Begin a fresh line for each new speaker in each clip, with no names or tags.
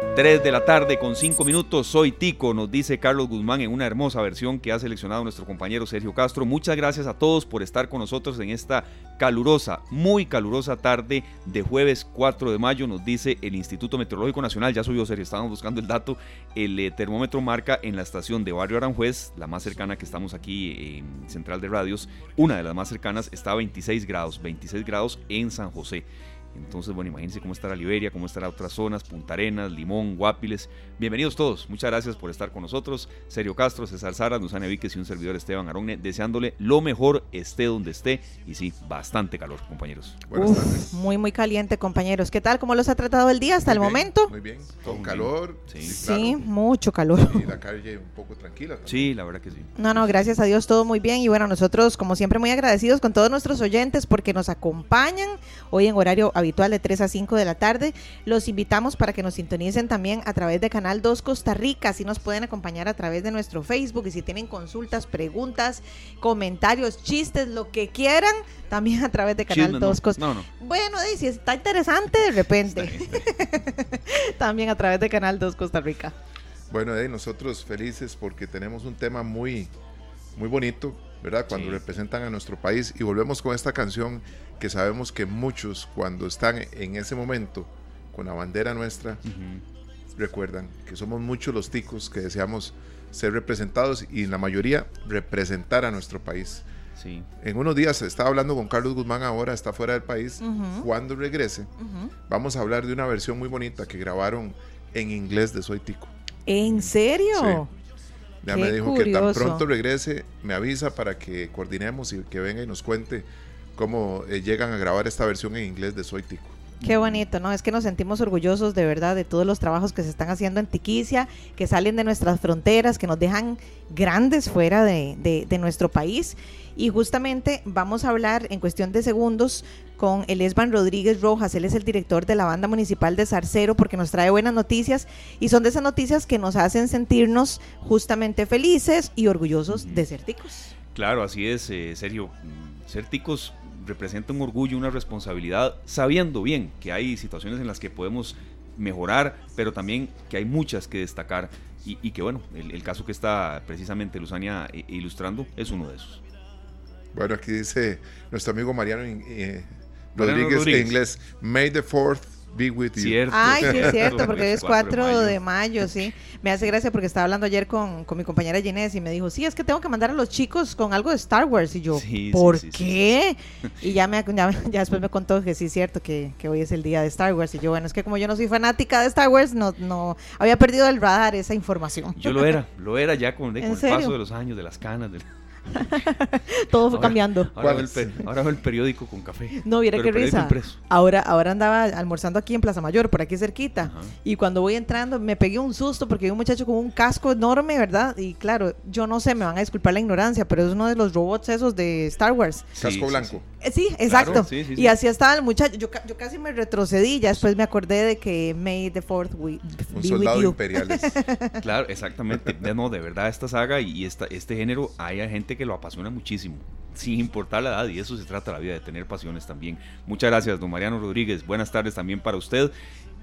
3 de la tarde con 5 minutos, soy Tico, nos dice Carlos Guzmán en una hermosa versión que ha seleccionado nuestro compañero Sergio Castro. Muchas gracias a todos por estar con nosotros en esta calurosa, muy calurosa tarde de jueves 4 de mayo, nos dice el Instituto Meteorológico Nacional, ya subió Sergio, estábamos buscando el dato, el eh, termómetro marca en la estación de Barrio Aranjuez, la más cercana que estamos aquí en Central de Radios, una de las más cercanas está a 26 grados, 26 grados en San José. Entonces, bueno, imagínense cómo estará Liberia, cómo estará otras zonas, Punta Arenas, Limón, Guapiles. Bienvenidos todos, muchas gracias por estar con nosotros. Sergio Castro, César Sara, Nusane Víquez y un servidor Esteban Aronne, deseándole lo mejor, esté donde esté. Y sí, bastante calor, compañeros.
Buenas tardes. Muy, muy caliente, compañeros. ¿Qué tal? ¿Cómo los ha tratado el día hasta el momento?
Muy bien, con calor.
Sí, sí, mucho calor.
Y la calle un poco tranquila.
Sí, la verdad que sí.
No, no, gracias a Dios todo muy bien. Y bueno, nosotros, como siempre, muy agradecidos con todos nuestros oyentes porque nos acompañan hoy en horario habitual de 3 a 5 de la tarde. Los invitamos para que nos sintonicen también a través de Canal 2 Costa Rica, si nos pueden acompañar a través de nuestro Facebook y si tienen consultas, preguntas, comentarios, chistes, lo que quieran, también a través de Canal 2 Costa
no, no.
Bueno, y si está interesante de repente, también a través de Canal 2 Costa Rica.
Bueno, eh, nosotros felices porque tenemos un tema muy, muy bonito, ¿verdad? Cuando
Sí.
representan a nuestro país y volvemos con esta canción que sabemos que muchos cuando están en ese momento con la bandera nuestra recuerdan que somos muchos los ticos que deseamos ser representados y la mayoría representar a nuestro país.
Sí.
En unos días estaba hablando con Carlos Guzmán ahora, está fuera del país. Cuando regrese, vamos a hablar de una versión muy bonita que grabaron en inglés de Soy Tico.
¿En serio?
Ya
Qué
me dijo que tan
curioso.
pronto regrese, me avisa para que coordinemos y que venga y nos cuente cómo eh, llegan a grabar esta versión en inglés de Soy Tico.
Qué bonito, ¿no? Es que nos sentimos orgullosos de verdad de todos los trabajos que se están haciendo en Tiquicia, que salen de nuestras fronteras, que nos dejan grandes fuera de, de- de nuestro país. Y justamente vamos a hablar en cuestión de segundos con el Esban Rodríguez Rojas. Él es el director de la banda municipal de Zarcero porque nos trae buenas noticias y son de esas noticias que nos hacen sentirnos justamente felices y orgullosos de ser ticos.
Claro, así es, eh, Sergio. Mm, Ser ticos representa un orgullo, una responsabilidad, sabiendo bien que hay situaciones en las que podemos mejorar, pero también que hay muchas que destacar y, y que bueno, el, el caso que está precisamente Luzania eh, ilustrando es uno de esos.
Bueno, aquí dice nuestro amigo Mariano eh,
Mariano
Rodríguez,
Rodríguez.
en inglés, May the 4th be with you.
Cierto.
Ay, sí, es
cierto,
porque hoy es 4
mayo.
de mayo, sí. Me hace gracia porque estaba hablando ayer con, con mi compañera Ginés y me dijo, sí, es que tengo que mandar a los chicos con algo de Star Wars. Y yo,
Sí,
¿por
sí, sí,
qué? Y ya, me, ya, ya después me contó que sí es cierto que, que hoy es el día de Star Wars. Y yo, bueno, es que como yo no soy fanática de Star Wars, no, no había perdido del radar esa información.
Yo lo era, lo era ya con, de-
¿En
con el paso de los años, de las canas. del-
Todo fue
Ahora-
cambiando.
Ahora,
¿Cuál
veo el,
es?
pe- ahora veo el periódico con café.
No, viera qué risa.
impreso.
Ahora, ahora andaba almorzando aquí en Plaza Mayor, por aquí cerquita.
Ajá.
Y cuando voy entrando, me pegué un susto porque vi un muchacho con un casco enorme, ¿verdad? Y claro, yo no sé, me van a disculpar la ignorancia, pero es uno de los robots esos de Star Wars.
Sí,
Casco
sí,
blanco.
sí.
Eh, Sí, exacto.
sí, sí, sí.
Y así estaba el muchacho. Yo, yo casi me retrocedí, ya después me acordé de que May the Fourth we,
Un
be
soldado
with you.
imperial.
Claro, exactamente. De- No, de verdad, esta saga y esta, este género, hay gente que lo apasiona muchísimo, sin importar la edad, y eso se trata la vida, de tener pasiones también. Muchas gracias, don Mariano Rodríguez. Buenas tardes también para usted.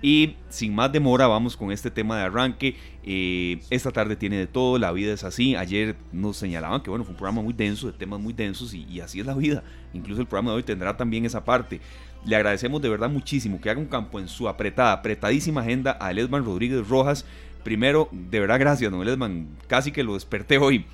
Y sin más demora, vamos con este tema de arranque. Eh, esta tarde tiene de todo, la vida es así. Ayer nos señalaban que bueno, fue un programa muy denso, de temas muy densos, y, y así es la vida. Incluso el programa de hoy tendrá también esa parte. Le agradecemos de verdad muchísimo que haga un campo en su apretada, apretadísima agenda a Lesman Rodríguez Rojas. Primero, de verdad, gracias, don Lesman. Casi que lo desperté hoy.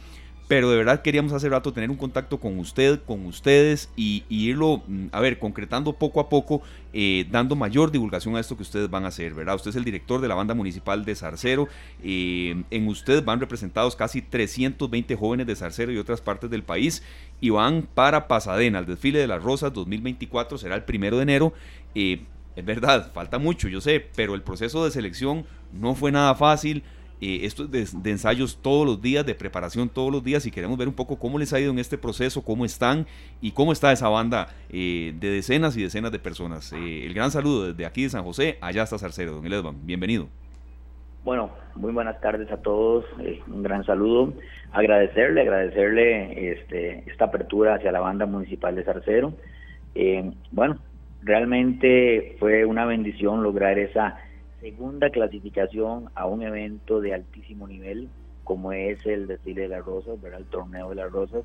Pero de verdad queríamos hace rato tener un contacto con usted, con ustedes y, y irlo, mm, a ver, concretando poco a poco, eh, dando mayor divulgación a esto que ustedes van a hacer, ¿verdad? Usted es el director de la banda municipal de Zarcero. eh, en usted van representados casi 320 jóvenes de Zarcero y otras partes del país y van para Pasadena, al desfile de las Rosas 2024, será el primero de enero. Eh, es verdad, falta mucho, yo sé, pero el proceso de selección no fue nada fácil. Eh, esto es de, de ensayos todos los días, de preparación todos los días y queremos ver un poco cómo les ha ido en este proceso, cómo están y cómo está esa banda eh, de decenas y decenas de personas. Eh, el gran saludo desde aquí de San José, allá está Zarcero, don Elesban, bienvenido.
Bueno, muy buenas tardes a todos, eh, un gran saludo, agradecerle, agradecerle este, esta apertura hacia la banda municipal de Zarcero. Eh, bueno, realmente fue una bendición lograr esa segunda clasificación a un evento de altísimo nivel como es el desfile de las rosas, ¿verdad? el torneo de las rosas.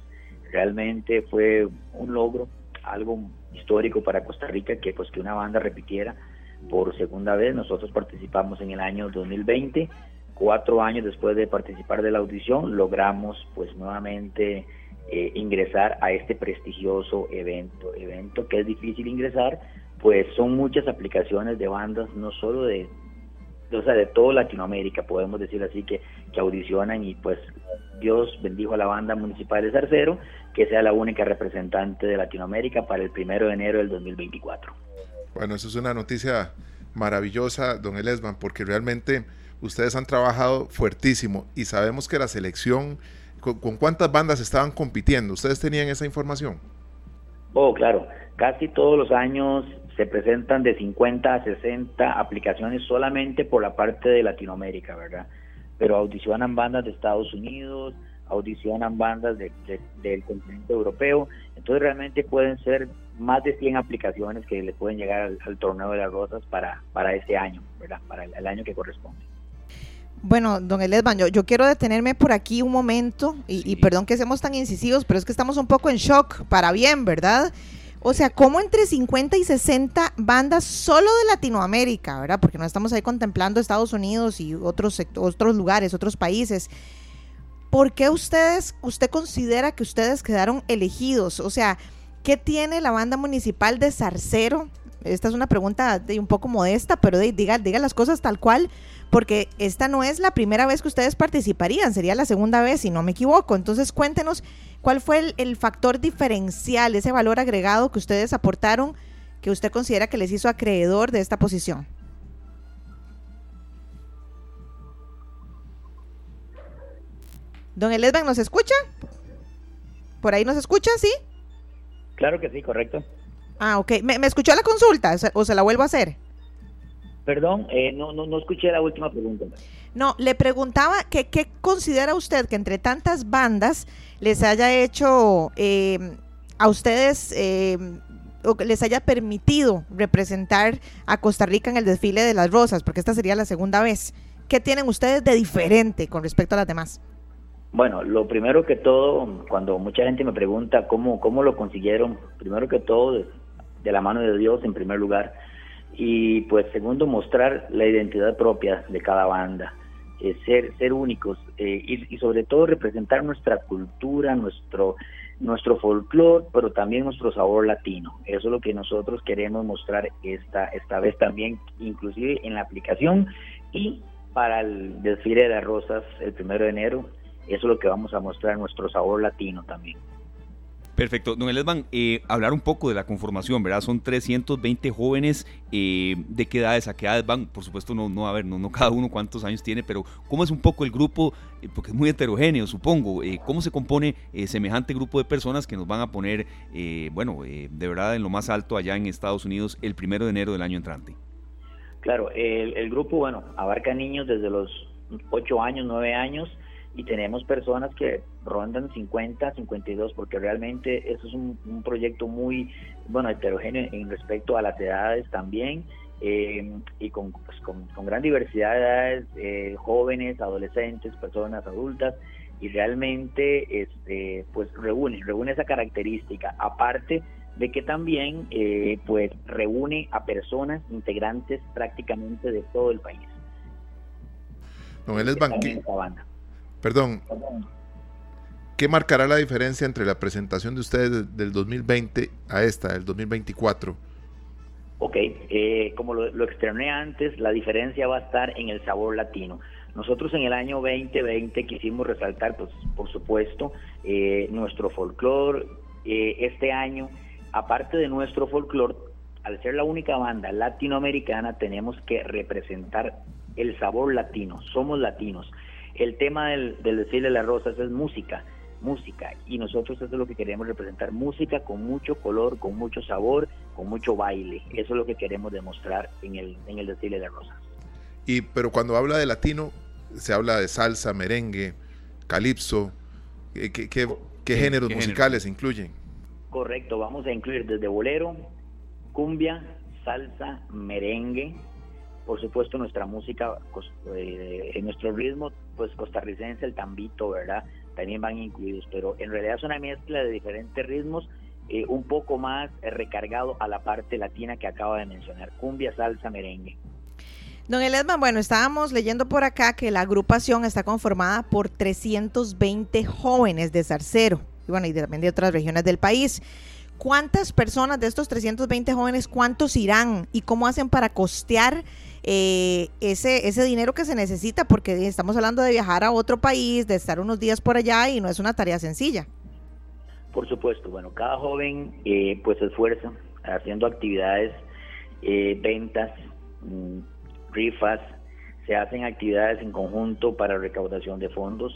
Realmente fue un logro, algo histórico para Costa Rica que pues que una banda repitiera por segunda vez. Nosotros participamos en el año 2020, cuatro años después de participar de la audición, logramos pues nuevamente eh, ingresar a este prestigioso evento, evento que es difícil ingresar, pues son muchas aplicaciones de bandas, no solo de, o sea, de toda Latinoamérica, podemos decir así, que, que audicionan y pues Dios bendijo a la banda municipal de Zarcero, que sea la única representante de Latinoamérica para el primero de enero del 2024.
Bueno, eso es una noticia maravillosa, don Elesman, porque realmente ustedes han trabajado fuertísimo y sabemos que la selección, ¿con, con cuántas bandas estaban compitiendo? ¿Ustedes tenían esa información?
Oh, claro, casi todos los años se presentan de 50 a 60 aplicaciones solamente por la parte de Latinoamérica, ¿verdad? Pero audicionan bandas de Estados Unidos, audicionan bandas de, del continente europeo, entonces realmente pueden ser más de 100 aplicaciones que le pueden llegar al, torneo de las rosas para, para este año, ¿verdad? Para el, año que corresponde.
Bueno, don Elesban, yo, yo, quiero detenerme por aquí un momento y, y, perdón que seamos tan incisivos, pero es que estamos un poco en shock, para bien, ¿verdad? O sea, como entre 50 y 60 bandas solo de Latinoamérica, ¿verdad? Porque no estamos ahí contemplando Estados Unidos y otros, otros lugares, otros países. ¿Por qué ustedes, usted considera que ustedes quedaron elegidos? O sea, ¿qué tiene la banda municipal de Zarcero? Esta es una pregunta de un poco modesta, pero diga, diga las cosas tal cual, porque esta no es la primera vez que ustedes participarían, sería la segunda vez, si no me equivoco. Entonces, cuéntenos ¿Cuál fue el, factor diferencial, ese valor agregado que ustedes aportaron que usted considera que les hizo acreedor de esta posición? Don Elesban, ¿nos escucha? ¿Por ahí nos escucha, sí?
Claro que sí, correcto.
Ah, ok. ¿Me, escuchó la consulta o se la vuelvo a hacer?
Perdón, eh, no, no, no escuché la última pregunta.
No, le preguntaba que qué considera usted que entre tantas bandas les haya hecho eh, a ustedes eh, o que les haya permitido representar a Costa Rica en el desfile de las rosas, porque esta sería la segunda vez. ¿Qué tienen ustedes de diferente con respecto a las demás?
Bueno, lo primero que todo, cuando mucha gente me pregunta cómo, cómo lo consiguieron, primero que todo, de, la mano de Dios en primer lugar, y pues segundo, mostrar la identidad propia de cada banda. Eh, ser, ser únicos eh, y, sobre todo representar nuestra cultura, nuestro, nuestro folclore, pero también nuestro sabor latino. Eso es lo que nosotros queremos mostrar esta, esta vez también, inclusive en la aplicación y para el desfile de las rosas el primero de enero. Eso es lo que vamos a mostrar, nuestro sabor latino también.
Perfecto. Don Elesban, eh, hablar un poco de la conformación, ¿verdad? Son 320 jóvenes. Eh, ¿De qué edades a qué edades van? Por supuesto, no, no a ver, no, no cada uno cuántos años tiene, pero ¿cómo es un poco el grupo? Eh, porque es muy heterogéneo, supongo. Eh, ¿Cómo se compone semejante grupo de personas que nos van a poner, bueno, de verdad en lo más alto allá en Estados Unidos el primero de enero del año entrante?
Claro, el, el grupo, bueno, abarca niños desde los 8 años, 9 años y tenemos personas que rondan 50, 52, porque realmente eso es un, proyecto muy, bueno, heterogéneo en respecto a las edades también, eh, y con, pues, con, gran diversidad de edades, eh, jóvenes, adolescentes, personas adultas, y realmente este, pues reúne, reúne esa característica, aparte de que también eh, pues reúne a personas integrantes prácticamente de todo el país.
No, él es Perdón. ¿Qué marcará la diferencia entre la presentación de ustedes del 2020 a esta, del 2024?
Ok, eh, como lo, lo externé antes, la diferencia va a estar en el sabor latino. Nosotros en el año 2020 quisimos resaltar, pues, por supuesto, eh, nuestro folclore. Eh, este año, aparte de nuestro folclore, al ser la única banda latinoamericana, tenemos que representar el sabor latino. Somos latinos el tema del, del desfile de las rosas es música, música, y nosotros eso es lo que queremos representar, música con mucho color, con mucho sabor, con mucho baile, eso es lo que queremos demostrar en el, en el desfile de las rosas.
Y, pero cuando habla de latino, se habla de salsa, merengue, calipso, ¿qué, qué, géneros musicales incluyen?
Correcto, vamos a incluir desde bolero, cumbia, salsa, merengue, por supuesto nuestra música, eh, en nuestro ritmo, pues costarricense, el tambito, ¿verdad? También van incluidos, pero en realidad es una mezcla de diferentes ritmos, eh, un poco más recargado a la parte latina que acaba de mencionar, cumbia, salsa, merengue.
Don Eledman, bueno, estábamos leyendo por acá que la agrupación está conformada por 320 jóvenes de Zarcero, y bueno, y también de otras regiones del país. ¿Cuántas personas de estos 320 jóvenes, cuántos irán y cómo hacen para costear eh, ese, ese dinero que se necesita? Porque estamos hablando de viajar a otro país, de estar unos días por allá y no es una tarea sencilla.
Por supuesto, bueno, cada joven eh, pues se esfuerza haciendo actividades, eh, ventas, mm, rifas, se hacen actividades en conjunto para recaudación de fondos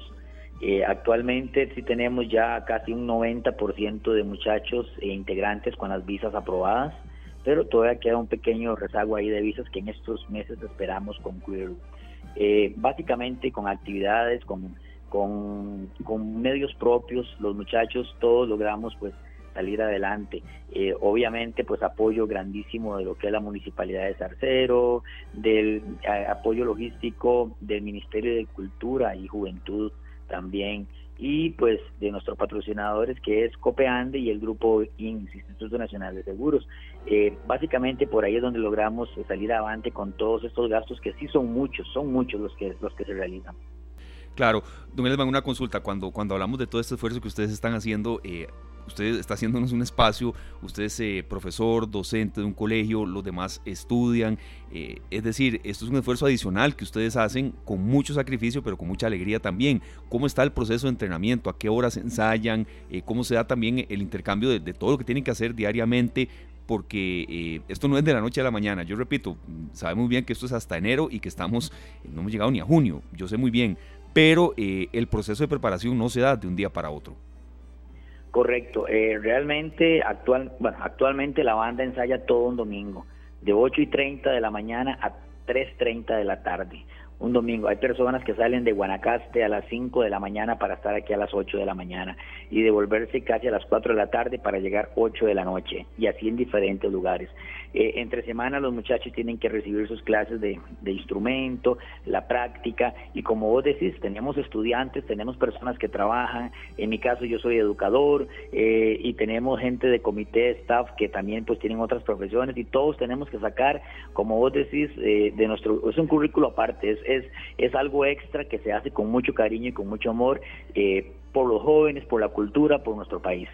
eh, actualmente sí tenemos ya casi un 90% de muchachos e integrantes con las visas aprobadas, pero todavía queda un pequeño rezago ahí de visas que en estos meses esperamos concluir. Eh, básicamente con actividades, con, con, medios propios, los muchachos todos logramos pues salir adelante. Eh, obviamente, pues apoyo grandísimo de lo que es la Municipalidad de Zarcero, del apoyo logístico del Ministerio de Cultura y Juventud también y pues de nuestros patrocinadores que es Copeande y el grupo INS, Instituto Nacional de Seguros. Eh, básicamente por ahí es donde logramos salir adelante con todos estos gastos que sí son muchos, son muchos los que, los que se realizan.
Claro, don Elman, una consulta, cuando, cuando hablamos de todo este esfuerzo que ustedes están haciendo, eh, usted está haciéndonos un espacio, usted es eh, profesor, docente de un colegio, los demás estudian, eh, es decir, esto es un esfuerzo adicional que ustedes hacen con mucho sacrificio, pero con mucha alegría también. ¿Cómo está el proceso de entrenamiento? ¿A qué horas ensayan? Eh, ¿Cómo se da también el intercambio de, todo lo que tienen que hacer diariamente? Porque esto no es de la noche a la mañana. Yo repito, sabemos bien que esto es hasta enero y que estamos, no hemos llegado ni a junio, yo sé muy bien, pero el proceso de preparación no se da de un día para otro.
Correcto. Eh, realmente, actual, bueno, actualmente la banda ensaya todo un domingo, de 8 y 30 de la mañana a 3.30 de la tarde un domingo. Hay personas que salen de Guanacaste a las 5 de la mañana para estar aquí a las 8 de la mañana y devolverse casi a las 4 de la tarde para llegar 8 de la noche y así en diferentes lugares. Eh, entre semana los muchachos tienen que recibir sus clases de, instrumento, la práctica y como vos decís, tenemos estudiantes, tenemos personas que trabajan, en mi caso yo soy educador eh, y tenemos gente de comité, staff que también pues tienen otras profesiones y todos tenemos que sacar, como vos decís, eh, de nuestro, es un currículo aparte, es es, algo extra que se hace con mucho cariño y con mucho amor eh, por los jóvenes, por la cultura, por nuestro país.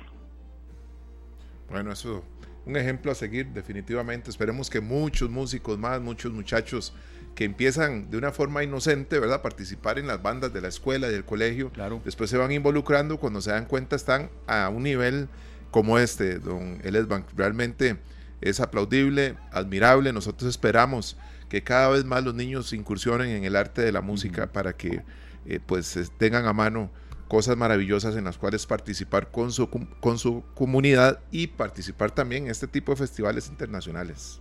Bueno, eso un ejemplo a seguir definitivamente. Esperemos que muchos músicos más, muchos muchachos que empiezan de una forma inocente, ¿verdad? Participar en las bandas de la escuela y del colegio.
Claro.
Después se van involucrando, cuando se dan cuenta están a un nivel como este, don Elesbank. Realmente es aplaudible, admirable. Nosotros esperamos que cada vez más los niños incursionen en el arte de la música para que eh, pues tengan a mano cosas maravillosas en las cuales participar con su, con su comunidad y participar también en este tipo de festivales internacionales.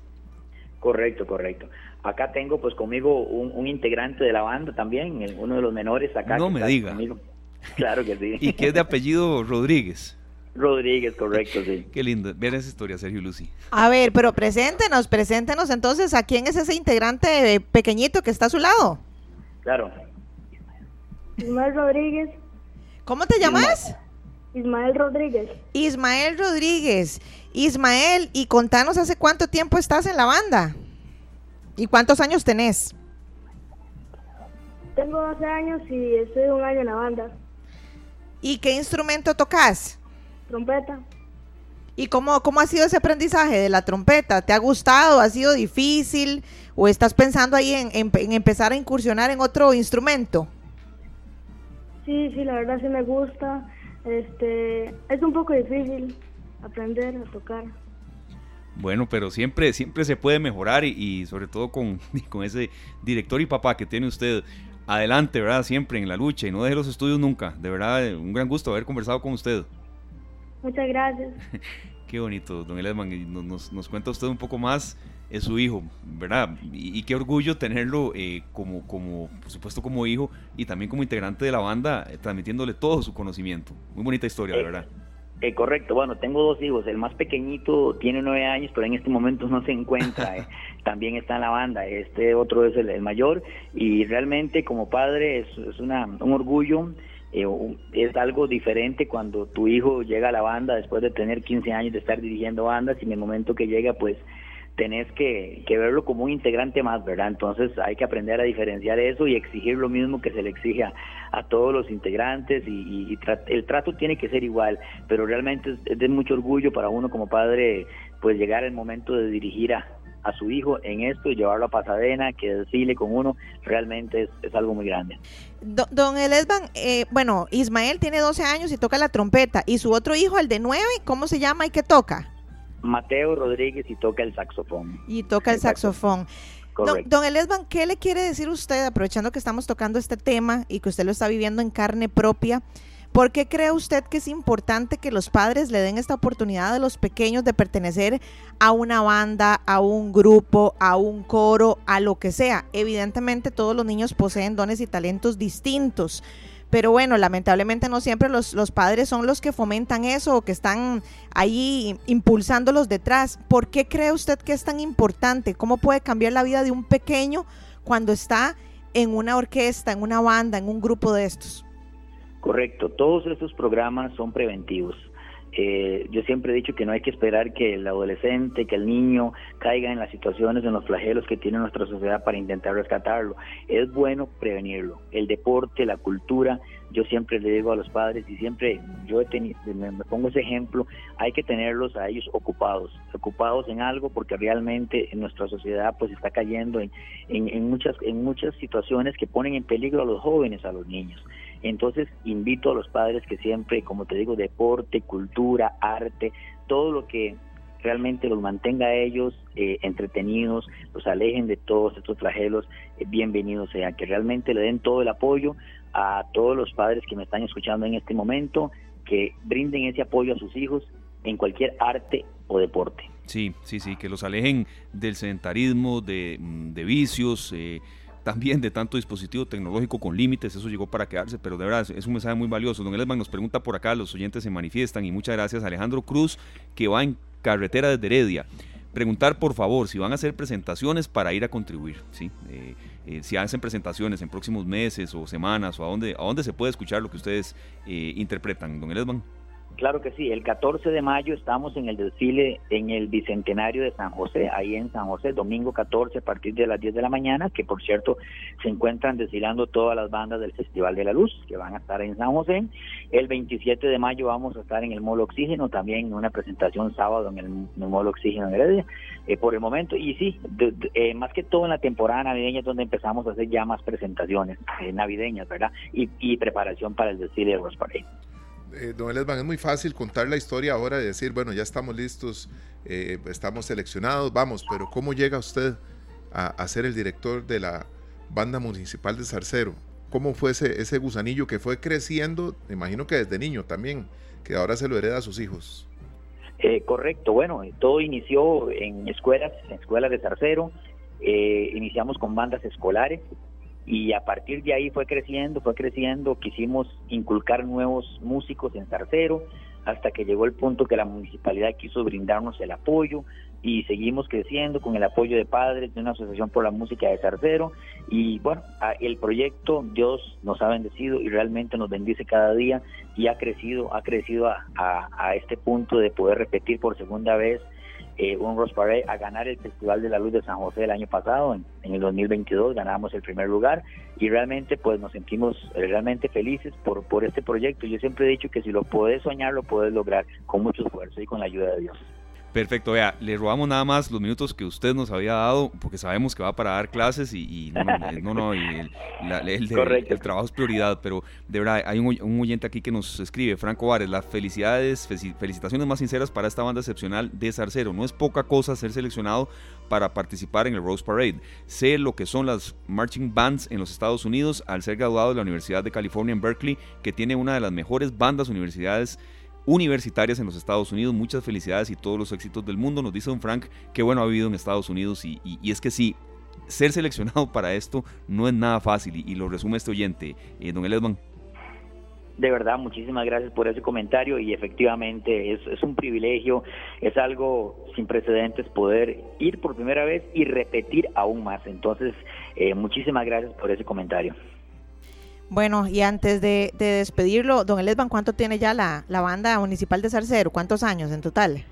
Correcto, correcto. Acá tengo pues conmigo un, integrante de la banda también, uno de los menores acá.
No me diga.
Claro que sí.
¿Y qué es de apellido Rodríguez?
Rodríguez, correcto, sí.
Qué lindo. Ver esa historia, Sergio Lucy.
A ver, pero preséntenos, preséntenos entonces a quién es ese integrante pequeñito que está a su lado.
Claro.
Ismael Rodríguez.
¿Cómo te llamas?
Ismael Rodríguez.
Ismael Rodríguez. Ismael, y contanos hace cuánto tiempo estás en la banda. ¿Y cuántos años tenés?
Tengo 12 años y estoy un año en la banda.
¿Y qué instrumento tocas?
Trompeta.
¿Y cómo, cómo ha sido ese aprendizaje de la trompeta? ¿Te ha gustado? ¿Ha sido difícil? ¿O estás pensando ahí en, empezar a incursionar en otro instrumento?
Sí, sí, la verdad sí me gusta. Este, es un poco difícil aprender a tocar.
Bueno, pero siempre, siempre se puede mejorar y, sobre todo con, con, ese director y papá que tiene usted. Adelante, ¿verdad? Siempre en la lucha y no deje los estudios nunca. De verdad, un gran gusto haber conversado con usted.
Muchas gracias.
qué bonito, don Eledman. Nos, nos, cuenta usted un poco más es su hijo, ¿verdad? Y, qué orgullo tenerlo eh, como, como, por supuesto, como hijo y también como integrante de la banda, eh, transmitiéndole todo su conocimiento. Muy bonita historia,
eh,
verdad.
Eh, correcto, bueno, tengo dos hijos. El más pequeñito tiene nueve años, pero en este momento no se encuentra. Eh. También está en la banda. Este otro es el, mayor. Y realmente, como padre, es, es una, un orgullo. Eh, es algo diferente cuando tu hijo llega a la banda después de tener 15 años de estar dirigiendo bandas y en el momento que llega, pues tenés que, verlo como un integrante más, ¿verdad? Entonces hay que aprender a diferenciar eso y exigir lo mismo que se le exige a, todos los integrantes y, el trato tiene que ser igual, pero realmente es, de mucho orgullo para uno como padre pues llegar el momento de dirigir a, su hijo en esto y llevarlo a Pasadena, que decirle con uno, realmente es, algo muy grande.
Don, Elesban, eh, bueno, Ismael tiene 12 años y toca la trompeta, y su otro hijo, el de 9, ¿cómo se llama y qué toca?
Mateo Rodríguez y toca el saxofón.
Y toca el, saxofón. Don, don, Elesban, ¿qué le quiere decir usted, aprovechando que estamos tocando este tema y que usted lo está viviendo en carne propia? ¿Por qué cree usted que es importante que los padres le den esta oportunidad a los pequeños de pertenecer a una banda, a un grupo, a un coro, a lo que sea? Evidentemente todos los niños poseen dones y talentos distintos, pero bueno, lamentablemente no siempre los, los padres son los que fomentan eso o que están ahí impulsándolos detrás. ¿Por qué cree usted que es tan importante? ¿Cómo puede cambiar la vida de un pequeño cuando está en una orquesta, en una banda, en un grupo de estos?
Correcto, todos estos programas son preventivos. Eh, yo siempre he dicho que no hay que esperar que el adolescente, que el niño caiga en las situaciones, en los flagelos que tiene nuestra sociedad para intentar rescatarlo. Es bueno prevenirlo. El deporte, la cultura, yo siempre le digo a los padres y siempre yo he tenido, me, pongo ese ejemplo, hay que tenerlos a ellos ocupados, ocupados en algo porque realmente en nuestra sociedad pues está cayendo en, en muchas, en muchas situaciones que ponen en peligro a los jóvenes, a los niños. Entonces invito a los padres que siempre, como te digo, deporte, cultura, arte, todo lo que realmente los mantenga a ellos eh, entretenidos, los alejen de todos estos flagelos, eh, bienvenidos sea, que realmente le den todo el apoyo a todos los padres que me están escuchando en este momento, que brinden ese apoyo a sus hijos en cualquier arte o deporte.
Sí, sí, sí, que los alejen del sedentarismo, de, de vicios, eh, también de tanto dispositivo tecnológico con límites, eso llegó para quedarse, pero de verdad es un mensaje muy valioso. Don Elman nos pregunta por acá, los oyentes se manifiestan y muchas gracias Alejandro Cruz, que va en carretera desde Heredia. Preguntar por favor si van a hacer presentaciones para ir a contribuir. Eh, eh, si hacen presentaciones en próximos meses o semanas o a dónde, a dónde se puede escuchar lo que ustedes eh, interpretan, don Elman.
Claro que sí, el 14 de mayo estamos en el desfile en el Bicentenario de San José, ahí en San José, domingo 14 a partir de las 10 de la mañana, que por cierto se encuentran desfilando todas las bandas del Festival de la Luz, que van a estar en San José. El 27 de mayo vamos a estar en el Molo Oxígeno, también en una presentación sábado en el, Molo Oxígeno en Heredia, eh, por el momento. Y sí, eh, más que todo en la temporada navideña es donde empezamos a hacer ya más presentaciones eh, navideñas, ¿verdad? Y, y preparación para el desfile de Rose Parade
eh, don Elesban, es muy fácil contar la historia ahora y decir, bueno, ya estamos listos, eh, estamos seleccionados, vamos, pero ¿cómo llega usted a, ser el director de la banda municipal de Zarcero? ¿Cómo fue ese, ese gusanillo que fue creciendo, me imagino que desde niño también, que ahora se lo hereda a sus hijos?
Eh, correcto, bueno, todo inició en escuelas, en escuelas de Zarcero, eh, iniciamos con bandas escolares, y a partir de ahí fue creciendo, fue creciendo, quisimos inculcar nuevos músicos en Zarcero, hasta que llegó el punto que la municipalidad quiso brindarnos el apoyo y seguimos creciendo con el apoyo de padres de una asociación por la música de Zarcero y bueno, el proyecto Dios nos ha bendecido y realmente nos bendice cada día y ha crecido, ha crecido a, a este punto de poder repetir por segunda vez eh, un Rose Parade a ganar el Festival de la Luz de San José el año pasado, en, el 2022 ganamos el primer lugar y realmente pues nos sentimos eh, realmente felices por, por este proyecto. Yo siempre he dicho que si lo puedes soñar, lo puedes lograr con mucho esfuerzo y con la ayuda de Dios.
Perfecto, vea, le robamos nada más los minutos que usted nos había dado, porque sabemos que va para dar clases y, no, no, el, el, trabajo es prioridad, pero de verdad hay un, un, oyente aquí que nos escribe, Franco Vares, las felicidades, felicitaciones más sinceras para esta banda excepcional de Zarcero. No es poca cosa ser seleccionado para participar en el Rose Parade. Sé lo que son las marching bands en los Estados Unidos al ser graduado de la Universidad de California en Berkeley, que tiene una de las mejores bandas universidades universitarias en los Estados Unidos. Muchas felicidades y todos los éxitos del mundo. Nos dice don Frank que bueno ha vivido en Estados Unidos y, es que sí, ser seleccionado para esto no es nada fácil y, lo resume este oyente, eh, don Elesman.
de verdad, muchísimas gracias por ese comentario y efectivamente es, un privilegio, es algo sin precedentes poder ir por primera vez y repetir aún más. Entonces, eh, muchísimas gracias por ese comentario.
Bueno, y antes de, despedirlo, don Elesban, ¿cuánto tiene ya la, la banda municipal de Zarcero? ¿Cuántos años en total?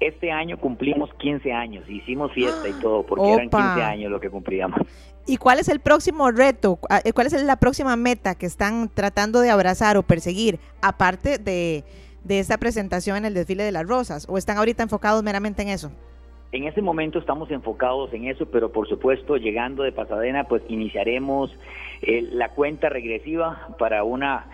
Este año cumplimos 15 años, hicimos fiesta y todo, porque eran 15 años lo que cumplíamos.
¿Y cuál es el próximo reto? Ah, eh, ¿Cuál es la próxima meta que están tratando de abrazar o perseguir, aparte de, de esta presentación en el desfile de las rosas? ¿O están ahorita enfocados meramente en eso?
En este momento estamos enfocados en eso, pero por supuesto, llegando de Pasadena, pues iniciaremos eh, la cuenta regresiva para una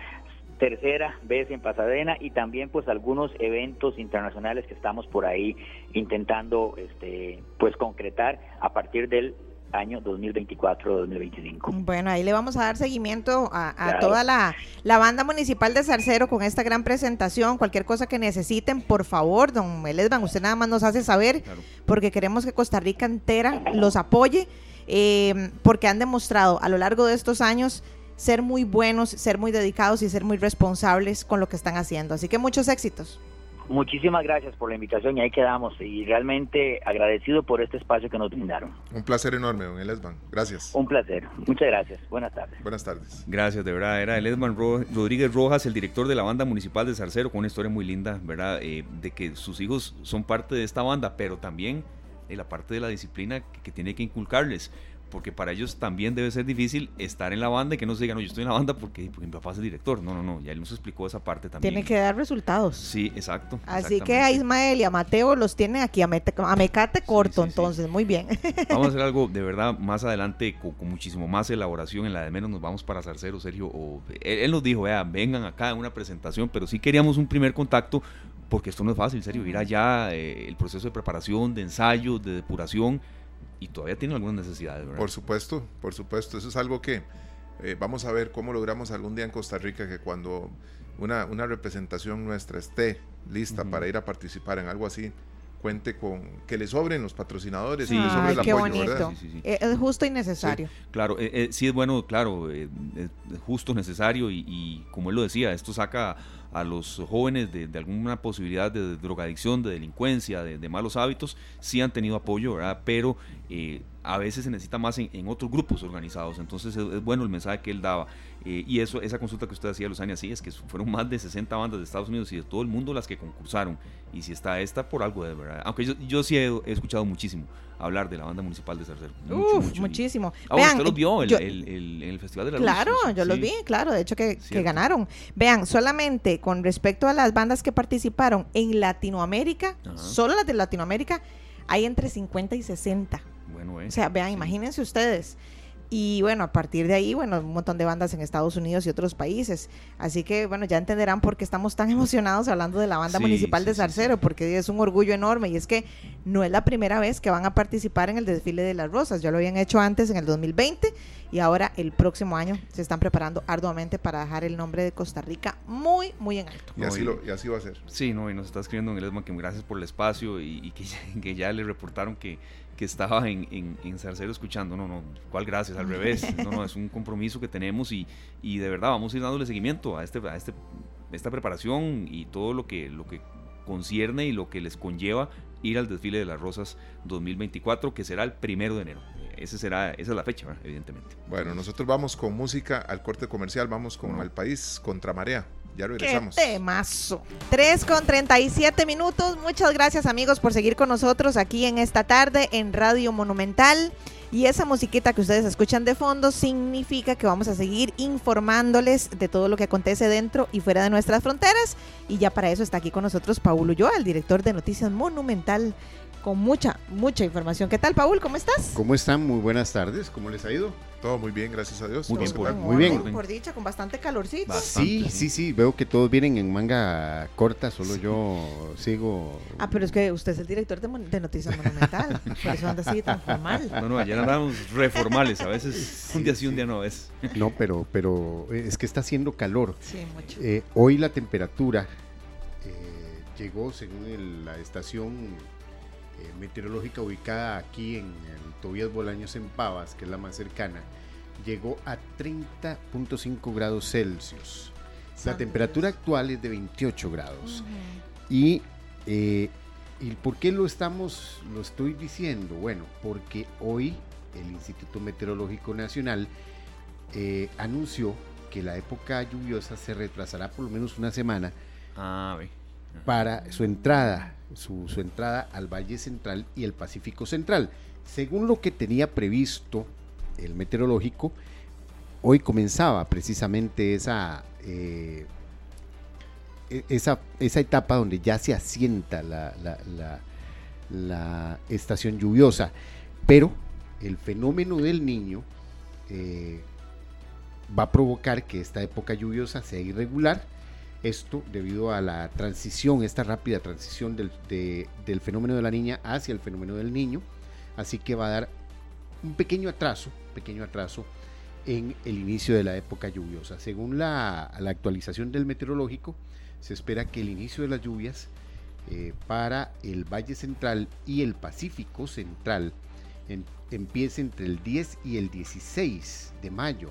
tercera vez en Pasadena y también pues algunos eventos internacionales que estamos por ahí intentando este pues concretar a partir del año 2024-2025.
Bueno, ahí le vamos a dar seguimiento a, toda la, la, banda municipal de Zarcero con esta gran presentación. Cualquier cosa que necesiten, por favor, don Melesban, usted nada más nos hace saber, porque queremos que Costa Rica entera los apoye, eh, porque han demostrado a lo largo de estos años ser muy buenos, ser muy dedicados y ser muy responsables con lo que están haciendo. Así que muchos éxitos.
Muchísimas gracias por la invitación y ahí quedamos. Y realmente agradecido por este espacio que nos brindaron.
Un placer enorme, don Elesman. Gracias.
Un placer. Muchas gracias. Buenas tardes.
Buenas tardes.
Gracias, de verdad. Era Elesman Rodríguez Rojas, el director de la banda municipal de Zarcero, con una historia muy linda, ¿verdad? Eh, de que sus hijos son parte de esta banda, pero también de la parte de la disciplina que tiene que inculcarles porque para ellos también debe ser difícil estar en la banda y que no se digan, no, yo estoy en la banda porque, mi papá es el director. No, no, no, ya él nos explicó esa parte también.
Tiene que dar resultados.
Sí, exacto.
Así que a Ismael y a Mateo los tiene aquí a, Mecate corto, entonces, muy bien.
Vamos a hacer algo de verdad más adelante con, muchísimo más elaboración. En la de menos nos vamos para Zarcero, Sergio. O, él, nos dijo, vea, vengan acá en una presentación, pero sí queríamos un primer contacto porque esto no es fácil, serio, ir allá, eh, el proceso de preparación, de ensayo, de depuración y todavía tienen algunas necesidades, ¿verdad?
Por supuesto, por supuesto. Eso es algo que eh, vamos a ver cómo logramos algún día en Costa Rica que cuando una, una representación nuestra esté lista para ir a participar en algo así, cuente con que le sobren los patrocinadores y le sobre el apoyo, ¿verdad?
Eh, es justo y necesario.
claro, eh, sí es bueno, claro, es justo, necesario y, y, como él lo decía, esto saca a los jóvenes de, alguna posibilidad de drogadicción, de delincuencia, de, malos hábitos, sí han tenido apoyo, ¿verdad? Pero eh, a veces se necesita más en, otros grupos organizados. Entonces es, bueno el mensaje que él daba. Eh, y eso, esa consulta que usted hacía, Luzania, sí, es que fueron más de 60 bandas de Estados Unidos y de todo el mundo las que concursaron. Y si está esta, por algo de verdad. Aunque yo, yo sí he, escuchado muchísimo hablar de la banda municipal de Zarcero.
Uf, muchísimo.
Ah, usted los vio el, el, el, Festival de la
Claro, yo los vi, claro, de hecho que, que, ganaron. Vean, solamente con respecto a las bandas que participaron en Latinoamérica, solo las de Latinoamérica, hay entre 50 y 60. Bueno, eh. O sea, vean, imagínense ustedes. Y bueno, a partir de ahí, bueno, un montón de bandas en Estados Unidos y otros países. Así que, bueno, ya entenderán por qué estamos tan emocionados hablando de la banda municipal de Zarcero, porque es un orgullo enorme y es que no es la primera vez que van a participar en el desfile de las rosas. Ya lo habían hecho antes en el 2020 y ahora el próximo año se están preparando arduamente para dejar el nombre de Costa Rica muy, muy en alto.
Y así, lo, y así va a ser.
Sí, no, y nos está escribiendo en el ESMA que gracias por el espacio y, que, que ya le reportaron que que estaba en, en, en Zarcero escuchando. No, no, ¿cuál gracias? Al revés. No, no, es un compromiso que tenemos y, y de verdad vamos a ir dándole seguimiento a, este, a este, esta preparación y todo lo que, lo que concierne y lo que les conlleva ir al desfile de las rosas 2024, que será el primero de enero. Ese será, esa es la fecha, evidentemente.
Bueno, nosotros vamos con música al corte comercial, vamos con El País contra Marea. Ya regresamos.
Qué temazo. 3 con 37 minutos. Muchas gracias amigos por seguir con nosotros aquí en esta tarde en Radio Monumental. Y esa musiquita que ustedes escuchan de fondo significa que vamos a seguir informándoles de todo lo que acontece dentro y fuera de nuestras fronteras. Y ya para eso está aquí con nosotros Paul Ulloa, el director de Noticias Monumental, con mucha, mucha información. ¿Qué tal, Paul? ¿Cómo estás?
¿Cómo están? Muy buenas tardes. ¿Cómo les ha ido?
Todo muy bien, gracias a Dios.
Muy bien,
por, muy bien. Por dicha, con bastante calorcito.
Sí, sí, sí. Veo que todos vienen en manga corta, solo yo sigo.
Ah, pero es que usted es el director de, Noticias Monumental. por eso anda así tan formal.
No, no, ayer andábamos reformales. A veces un día sí, un día no es.
No, pero, pero es que está haciendo calor.
Sí, mucho.
Eh, hoy la temperatura eh, llegó, según la estación eh, meteorológica ubicada aquí en el Tobías Bolaños en Pavas, que es la más cercana, llegó a 30.5 grados Celsius. La temperatura actual es de 28 grados. Y, eh, ¿Y por qué lo estamos, lo estoy diciendo? Bueno, porque hoy el Instituto Meteorológico Nacional eh, anunció que la época lluviosa se retrasará por lo menos una semana
Ah,
para su entrada, su, entrada al Valle Central y el Pacífico Central. Según lo que tenía previsto el meteorológico, hoy comenzaba precisamente esa, eh, e- esa, esa etapa donde ya se asienta la- la estación lluviosa. Pero el fenómeno del niño eh, va a provocar que esta época lluviosa sea irregular. Esto debido a la transición, esta rápida transición del, de- del fenómeno de la niña hacia el fenómeno del niño. Así que va a dar un pequeño atraso, pequeño atraso en el inicio de la época lluviosa. Según la, la actualización del meteorológico, se espera que el inicio de las lluvias eh, para el Valle Central y el Pacífico Central en- empiece entre el 10 y el 16 de mayo,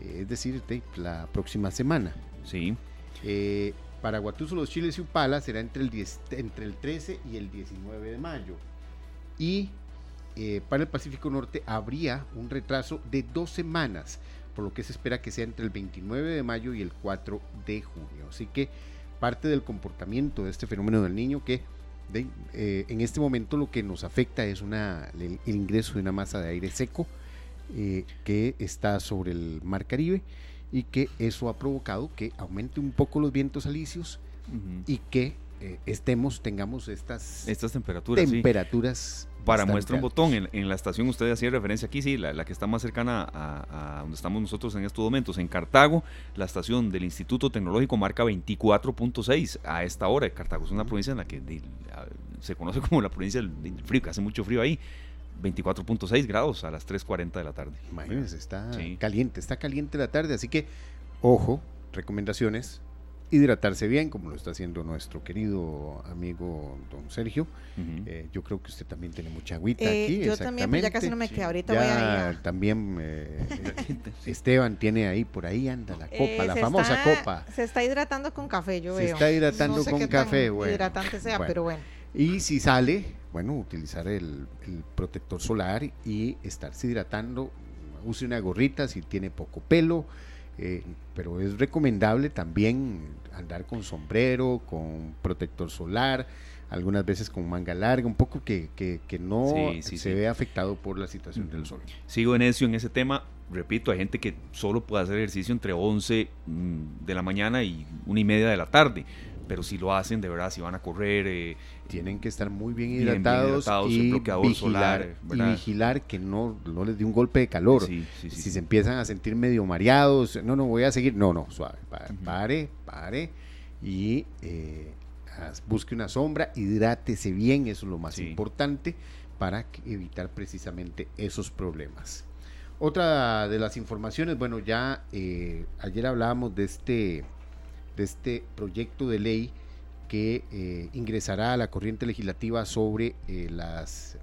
eh, es decir, de la próxima semana.
Sí.
Eh, para Guatuso, los Chiles y Upala será entre el, 10 entre el 13 y el 19 de mayo. Y eh, para el Pacífico Norte habría un retraso de dos semanas, por lo que se espera que sea entre el 29 de mayo y el 4 de junio. Así que parte del comportamiento de este fenómeno del niño que eh, en este momento lo que nos afecta es una, el, ingreso de una masa de aire seco que está sobre el mar Caribe y que eso ha provocado que aumente un poco los vientos alisios y que eh, estemos, tengamos estas
Estas temperaturas, sí.
temperaturas.
Para muestra un botón, en, en la estación usted hacía referencia aquí, sí, la, la que está más cercana a, a donde estamos nosotros en estos momentos, en Cartago, la estación del Instituto Tecnológico marca 24.6 a esta hora. Cartago es una provincia en la que de- a- se conoce como la provincia del, del frío, que hace mucho frío ahí. 24.6 grados a las 3.40 de la tarde.
Imagínense, está
Sí.
caliente, está caliente la tarde, así que, ojo, recomendaciones, hidratarse bien, como lo está haciendo nuestro querido amigo don Sergio. Eh, yo creo que usted también tiene mucha agüita
Eh,
aquí.
yo también, pero ya casi no me queda. Ahorita
Ya
voy a ir a-
también eh, Esteban tiene ahí, por ahí anda la copa,
Eh,
la
se
famosa
está-
copa.
Se está hidratando con café, yo
Se
veo.
está hidratando
No sé
con café, bueno.
hidratante sea,
Bueno.
pero bueno.
Y si sale, bueno, utilizar el, el protector solar y estarse hidratando. Use una gorrita si tiene poco pelo, eh, pero es recomendable también andar con sombrero, con protector solar, algunas veces con manga larga, un poco que, que- que no
Sí, sí,
se
sí.
vea afectado por la situación del sol.
Sigo en necio en ese tema. Repito, hay gente que solo puede hacer ejercicio entre 11 mm, de la mañana y una y media de la tarde. Pero si lo hacen, de verdad, si van a correr, eh,
Tienen que estar muy bien
Bien, bien
hidratados,
hidratados, el
y, vigilar,
solar,
y vigilar que no, no les dé un golpe de calor.
sí, sí, sí,
si
sí.
se empiezan a sentir medio mareados, no, no voy a seguir, no, no, suave, pare, pare y eh, busque una sombra, hidrátese bien, eso es lo más importante para evitar precisamente esos problemas. Otra de las informaciones, bueno, ya eh, ayer hablábamos de este, de este proyecto de ley que eh, ingresará a la corriente legislativa sobre eh, las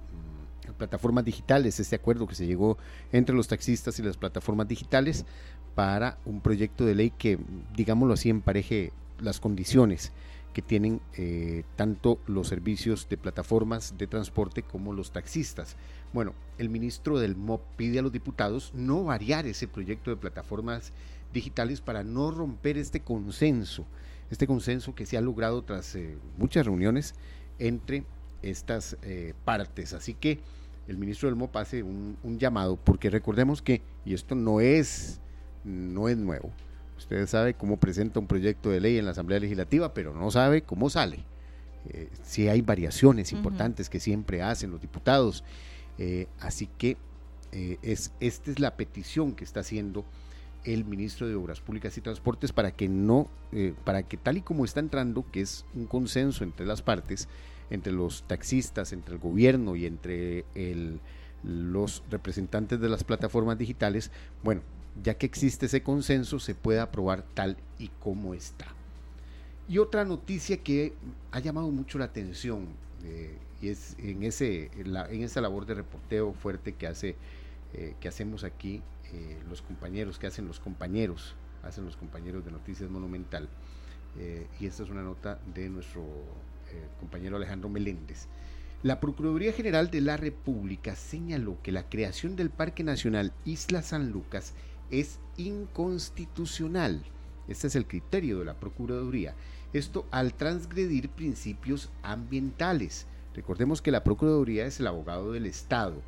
mm, plataformas digitales, este acuerdo que se llegó entre los taxistas y las plataformas digitales para un proyecto de ley que, digámoslo así, empareje las condiciones que tienen eh, tanto los servicios de plataformas de transporte como los taxistas. Bueno, el ministro del MOP pide a los diputados no variar ese proyecto de plataformas digitales para no romper este consenso, este consenso que se ha logrado tras eh, muchas reuniones entre estas eh, partes. Así que el ministro del MOP hace un, un llamado, porque recordemos que, y esto no es, no es nuevo, usted sabe cómo presenta un proyecto de ley en la Asamblea Legislativa, pero no sabe cómo sale. Eh, si hay variaciones importantes que siempre hacen los diputados. Eh, así que eh, es, esta es la petición que está haciendo el ministro de Obras Públicas y Transportes para que no, eh, para que tal y como está entrando, que es un consenso entre las partes, entre los taxistas, entre el gobierno y entre los representantes de las plataformas digitales, bueno, ya que existe ese consenso, se puede aprobar tal y como está. Y otra noticia que ha llamado mucho la atención, eh, y es en, ese, en, la- esa labor de reporteo fuerte que, hace, eh, que hacemos aquí, eh, los compañeros, que hacen los compañeros hacen los compañeros de Noticias Monumental. Eh, y esta es una nota de nuestro eh, compañero Alejandro Meléndez. La Procuraduría General de la República señaló que la creación del Parque Nacional Isla San Lucas es inconstitucional. Este es el criterio de la Procuraduría. Esto al transgredir principios ambientales. Recordemos que la Procuraduría es el abogado del Estado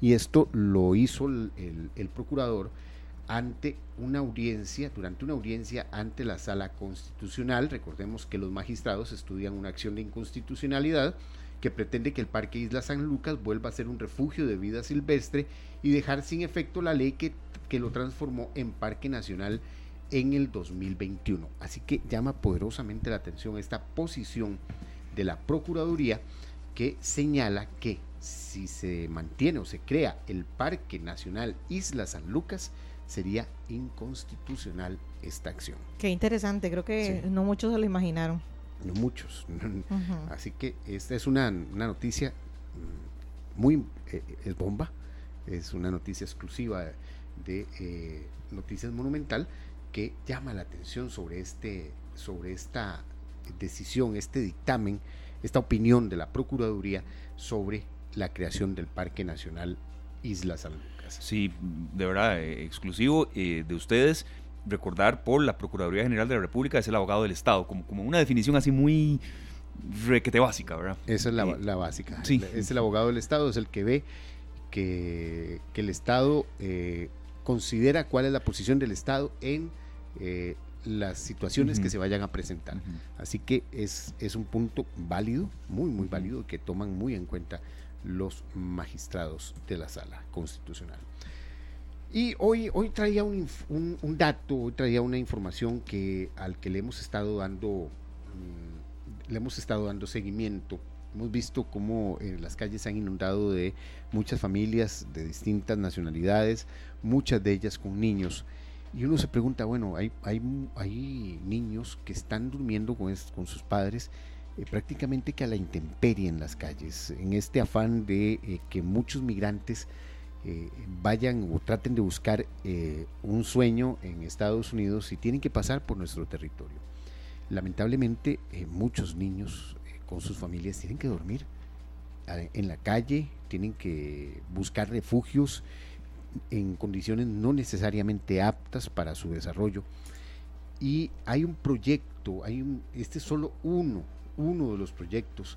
y esto lo hizo el, el procurador ante una audiencia, durante una audiencia ante la sala constitucional. Recordemos que los magistrados estudian una acción de inconstitucionalidad que pretende que el Parque Isla San Lucas vuelva a ser un refugio de vida silvestre y dejar sin efecto la ley que, que lo transformó en Parque Nacional en el 2021. Así que llama poderosamente la atención esta posición de la Procuraduría que señala que si se mantiene o se crea el Parque Nacional Isla San Lucas, sería inconstitucional esta acción.
Qué interesante, creo que no muchos se lo imaginaron.
No muchos. Así que esta es una, noticia mm, muy, eh, es bomba, es una noticia exclusiva de eh, Noticias Monumental que llama la atención sobre, este, sobre esta decisión, este dictamen, esta opinión de la Procuraduría sobre la creación del Parque Nacional Isla San Lucas.
Sí, de verdad, eh, exclusivo eh, de ustedes. Recordar por la Procuraduría General de la República es el abogado del Estado, como, como una definición así muy requete básica, ¿verdad?
Esa es la,
Eh,
la básica.
sí.
Es el abogado del Estado, es el que ve que, que el Estado considera cuál es la posición del Estado en las situaciones que se vayan a presentar. Así que es, es un punto válido, muy, muy válido, que toman muy en cuenta los magistrados de la sala constitucional. Y hoy, hoy traía un, un- un dato, hoy traía una información que al que le hemos estado dando, mm, le hemos estado dando seguimiento. Hemos visto cómo eh, las calles se han inundado de muchas familias de distintas nacionalidades, muchas de ellas con niños. Y uno se pregunta, bueno, hay, hay, hay niños que están durmiendo con, es- con sus padres eh, prácticamente que a la intemperie en las calles, en este afán de eh, que muchos migrantes eh, vayan o traten de buscar eh, un sueño en Estados Unidos y tienen que pasar por nuestro territorio. Lamentablemente, muchos niños con sus familias tienen que dormir en la calle, tienen que buscar refugios en condiciones no necesariamente aptas para su desarrollo. Y hay un proyecto, hay un, este es solo uno, uno de los proyectos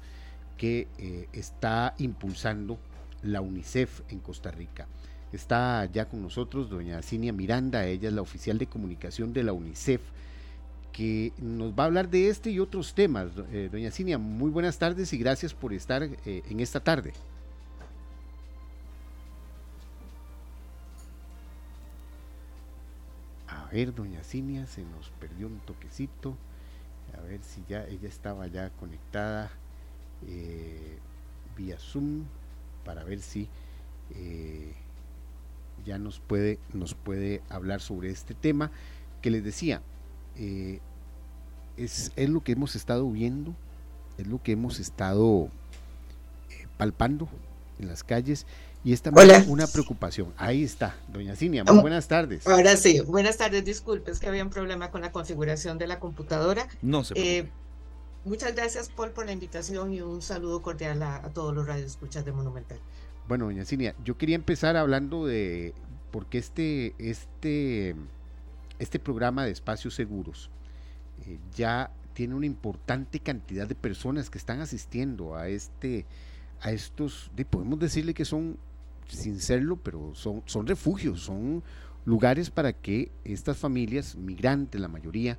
que eh, está impulsando la UNICEF en Costa Rica. Está ya con nosotros doña Cinia Miranda, ella es la oficial de comunicación de la UNICEF, que nos va a hablar de este y otros temas. Eh, doña Cinia, muy buenas tardes y gracias por estar eh, en esta tarde. Ver, doña Cinia, se nos perdió un toquecito. A ver si ya ella estaba ya conectada eh, vía Zoom para ver si eh, ya nos puede, nos puede hablar sobre este tema que les decía. eh, es, es lo que hemos estado viendo, es lo que hemos estado palpando en las calles y es también
Hola.
una preocupación. Ahí está, doña Cinia, muy
Um,
buenas tardes.
Ahora sí, buenas tardes, disculpe, es que había un problema con la configuración de la computadora.
No se
Eh,
preocupe.
muchas gracias, Paul, por la invitación y un saludo cordial a, a todos los radioescuchas de Monumental.
Bueno, doña Cinia, yo quería empezar hablando de porque este, este, este programa de espacios seguros eh, ya tiene una importante cantidad de personas que están asistiendo a este, a estos, de- podemos decirle que son, sin serlo, pero son, refugios, son lugares para que estas familias, migrantes la mayoría,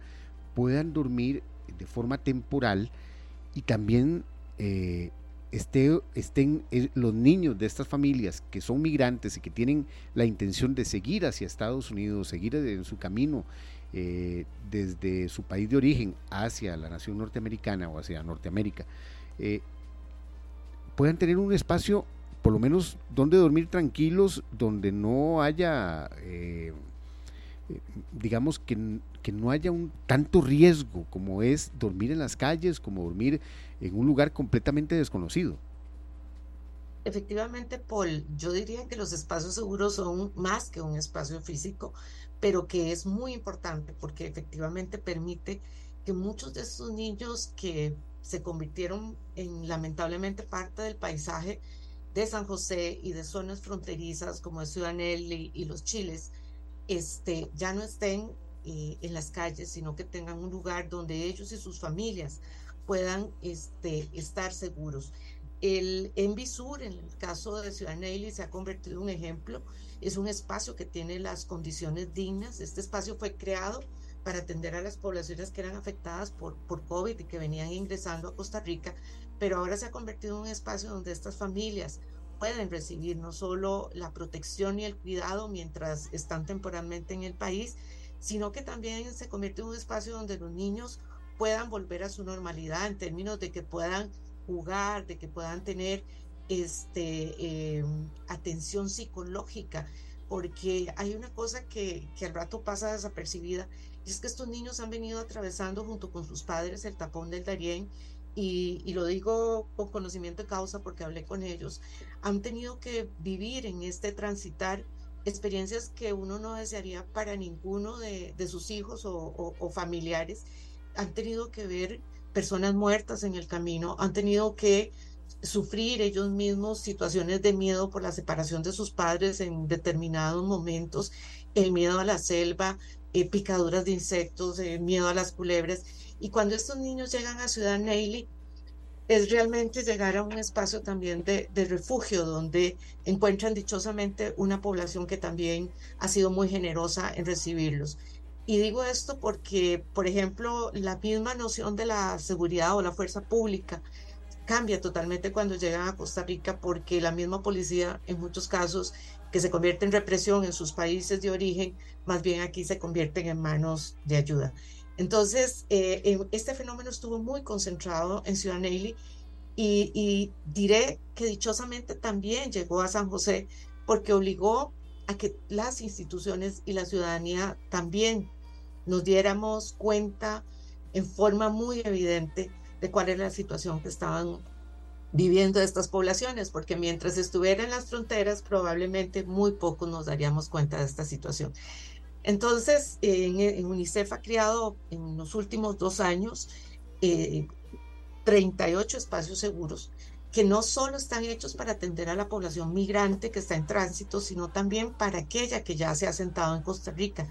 puedan dormir de forma temporal y también eh, esté, estén eh, los niños de estas familias que son migrantes y que tienen la intención de seguir hacia Estados Unidos, seguir en su camino eh, desde su país de origen hacia la nación norteamericana o hacia Norteamérica, puedan tener un espacio, por lo menos, donde dormir tranquilos, donde no haya, eh, digamos, que, que no haya un tanto riesgo como es dormir en las calles, como dormir en un lugar completamente desconocido.
Efectivamente, Paul, yo diría que los espacios seguros son más que un espacio físico, pero que es muy importante porque efectivamente permite que muchos de estos niños que se convirtieron en lamentablemente parte del paisaje de San José y de zonas fronterizas como Ciudad Nelly y los Chiles, este, ya no estén eh, en las calles, sino que tengan un lugar donde ellos y sus familias puedan este, estar seguros. El Envisur, en el caso de Ciudad Nelly, se ha convertido en un ejemplo. Es un espacio que tiene las condiciones dignas. Este espacio fue creado para atender a las poblaciones que eran afectadas por, por COVID y que venían ingresando a Costa Rica, pero ahora se ha convertido en un espacio donde estas familias pueden recibir no solo la protección y el cuidado mientras están temporalmente en el país, sino que también se convierte en un espacio donde los niños puedan volver a su normalidad en términos de que puedan jugar, de que puedan tener este, em, atención psicológica, porque hay una cosa que, que al rato pasa desapercibida y es que estos niños han venido atravesando junto con sus padres el tapón del Darién y, lo digo con conocimiento de causa porque hablé con ellos, han tenido que vivir en este transitar experiencias que uno no desearía para ninguno de, de sus hijos o, familiares. Han tenido que ver personas muertas en el camino, han tenido que sufrir ellos mismos situaciones de miedo por la separación de sus padres en determinados momentos, el miedo a la selva, eh, picaduras de insectos, eh, miedo a las culebras. Y cuando estos niños llegan a Ciudad Neily, es realmente llegar a un espacio también de, de, refugio donde encuentran dichosamente una población que también ha sido muy generosa en recibirlos. Y digo esto porque, por ejemplo, la misma noción de la seguridad o la fuerza pública cambia totalmente cuando llegan a Costa Rica porque la misma policía en muchos casos que se convierte en represión en sus países de origen, más bien aquí se convierten en manos de ayuda. Entonces, eh, este fenómeno estuvo muy concentrado en Ciudad Neily y, y, diré que dichosamente también llegó a San José porque obligó a que las instituciones y la ciudadanía también nos diéramos cuenta en forma muy evidente de cuál era la situación que estaban viviendo estas poblaciones, porque mientras estuviera en las fronteras, probablemente muy poco nos daríamos cuenta de esta situación. Entonces, en, UNICEF ha creado en los últimos dos años eh, 38 espacios seguros que no solo están hechos para atender a la población migrante que está en tránsito, sino también para aquella que ya se ha sentado en Costa Rica,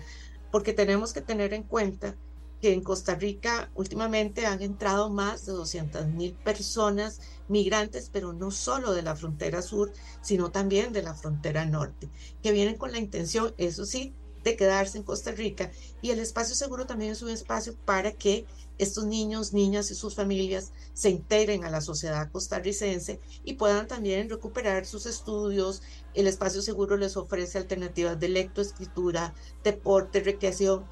porque tenemos que tener en cuenta que en Costa Rica últimamente han entrado más de 200 mil personas migrantes, pero no solo de la frontera sur, sino también de la frontera norte, que vienen con la intención, eso sí, de quedarse en Costa Rica. Y el espacio seguro también es un espacio para que estos niños, niñas y sus familias se integren a la sociedad costarricense y puedan también recuperar sus estudios. El espacio seguro les ofrece alternativas de lectoescritura, deporte, recreación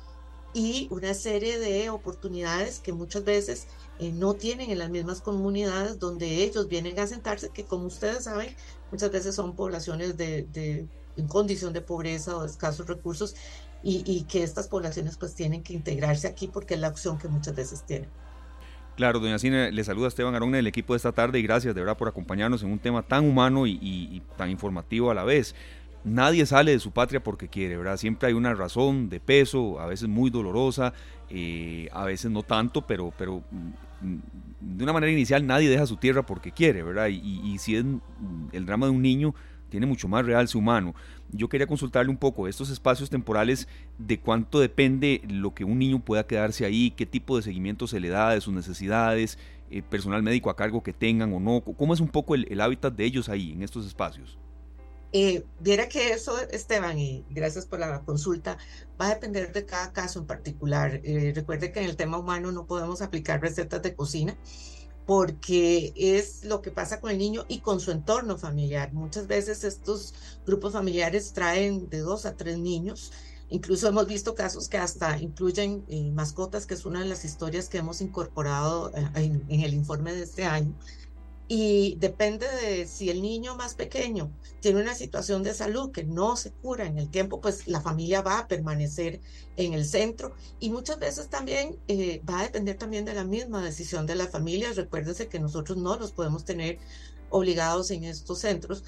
y una serie de oportunidades que muchas veces eh, no tienen en las mismas comunidades donde ellos vienen a sentarse, que como ustedes saben, muchas veces son poblaciones de, de en condición de pobreza o de escasos recursos y, y, que estas poblaciones pues tienen que integrarse aquí porque es la opción que muchas veces tienen.
Claro, doña Cine, le saluda Esteban Arón del equipo de esta tarde y gracias de verdad por acompañarnos en un tema tan humano y, y, y tan informativo a la vez nadie sale de su patria porque quiere, ¿verdad? Siempre hay una razón de peso, a veces muy dolorosa, eh, a veces no tanto, pero, pero mm, de una manera inicial nadie deja su tierra porque quiere, ¿verdad? Y, y si es el drama de un niño, tiene mucho más realce humano. Yo quería consultarle un poco estos espacios temporales, de cuánto depende lo que un niño pueda quedarse ahí, qué tipo de seguimiento se le da de sus necesidades, eh, personal médico a cargo que tengan o no, cómo es un poco el, hábitat de ellos ahí, en estos espacios.
Eh, viera que eso, Esteban, y gracias por la consulta, va a depender de cada caso en particular. Eh, recuerde que en el tema humano no podemos aplicar recetas de cocina porque es lo que pasa con el niño y con su entorno familiar. Muchas veces estos grupos familiares traen de dos a tres niños. Incluso hemos visto casos que hasta incluyen eh, mascotas, que es una de las historias que hemos incorporado eh, en, en el informe de este año y depende de si el niño más pequeño tiene una situación de salud que no se cura en el tiempo, pues la familia va a permanecer en el centro y muchas veces también eh, va a depender también de la misma decisión de la familia. Recuérdense que nosotros no los podemos tener obligados en estos centros.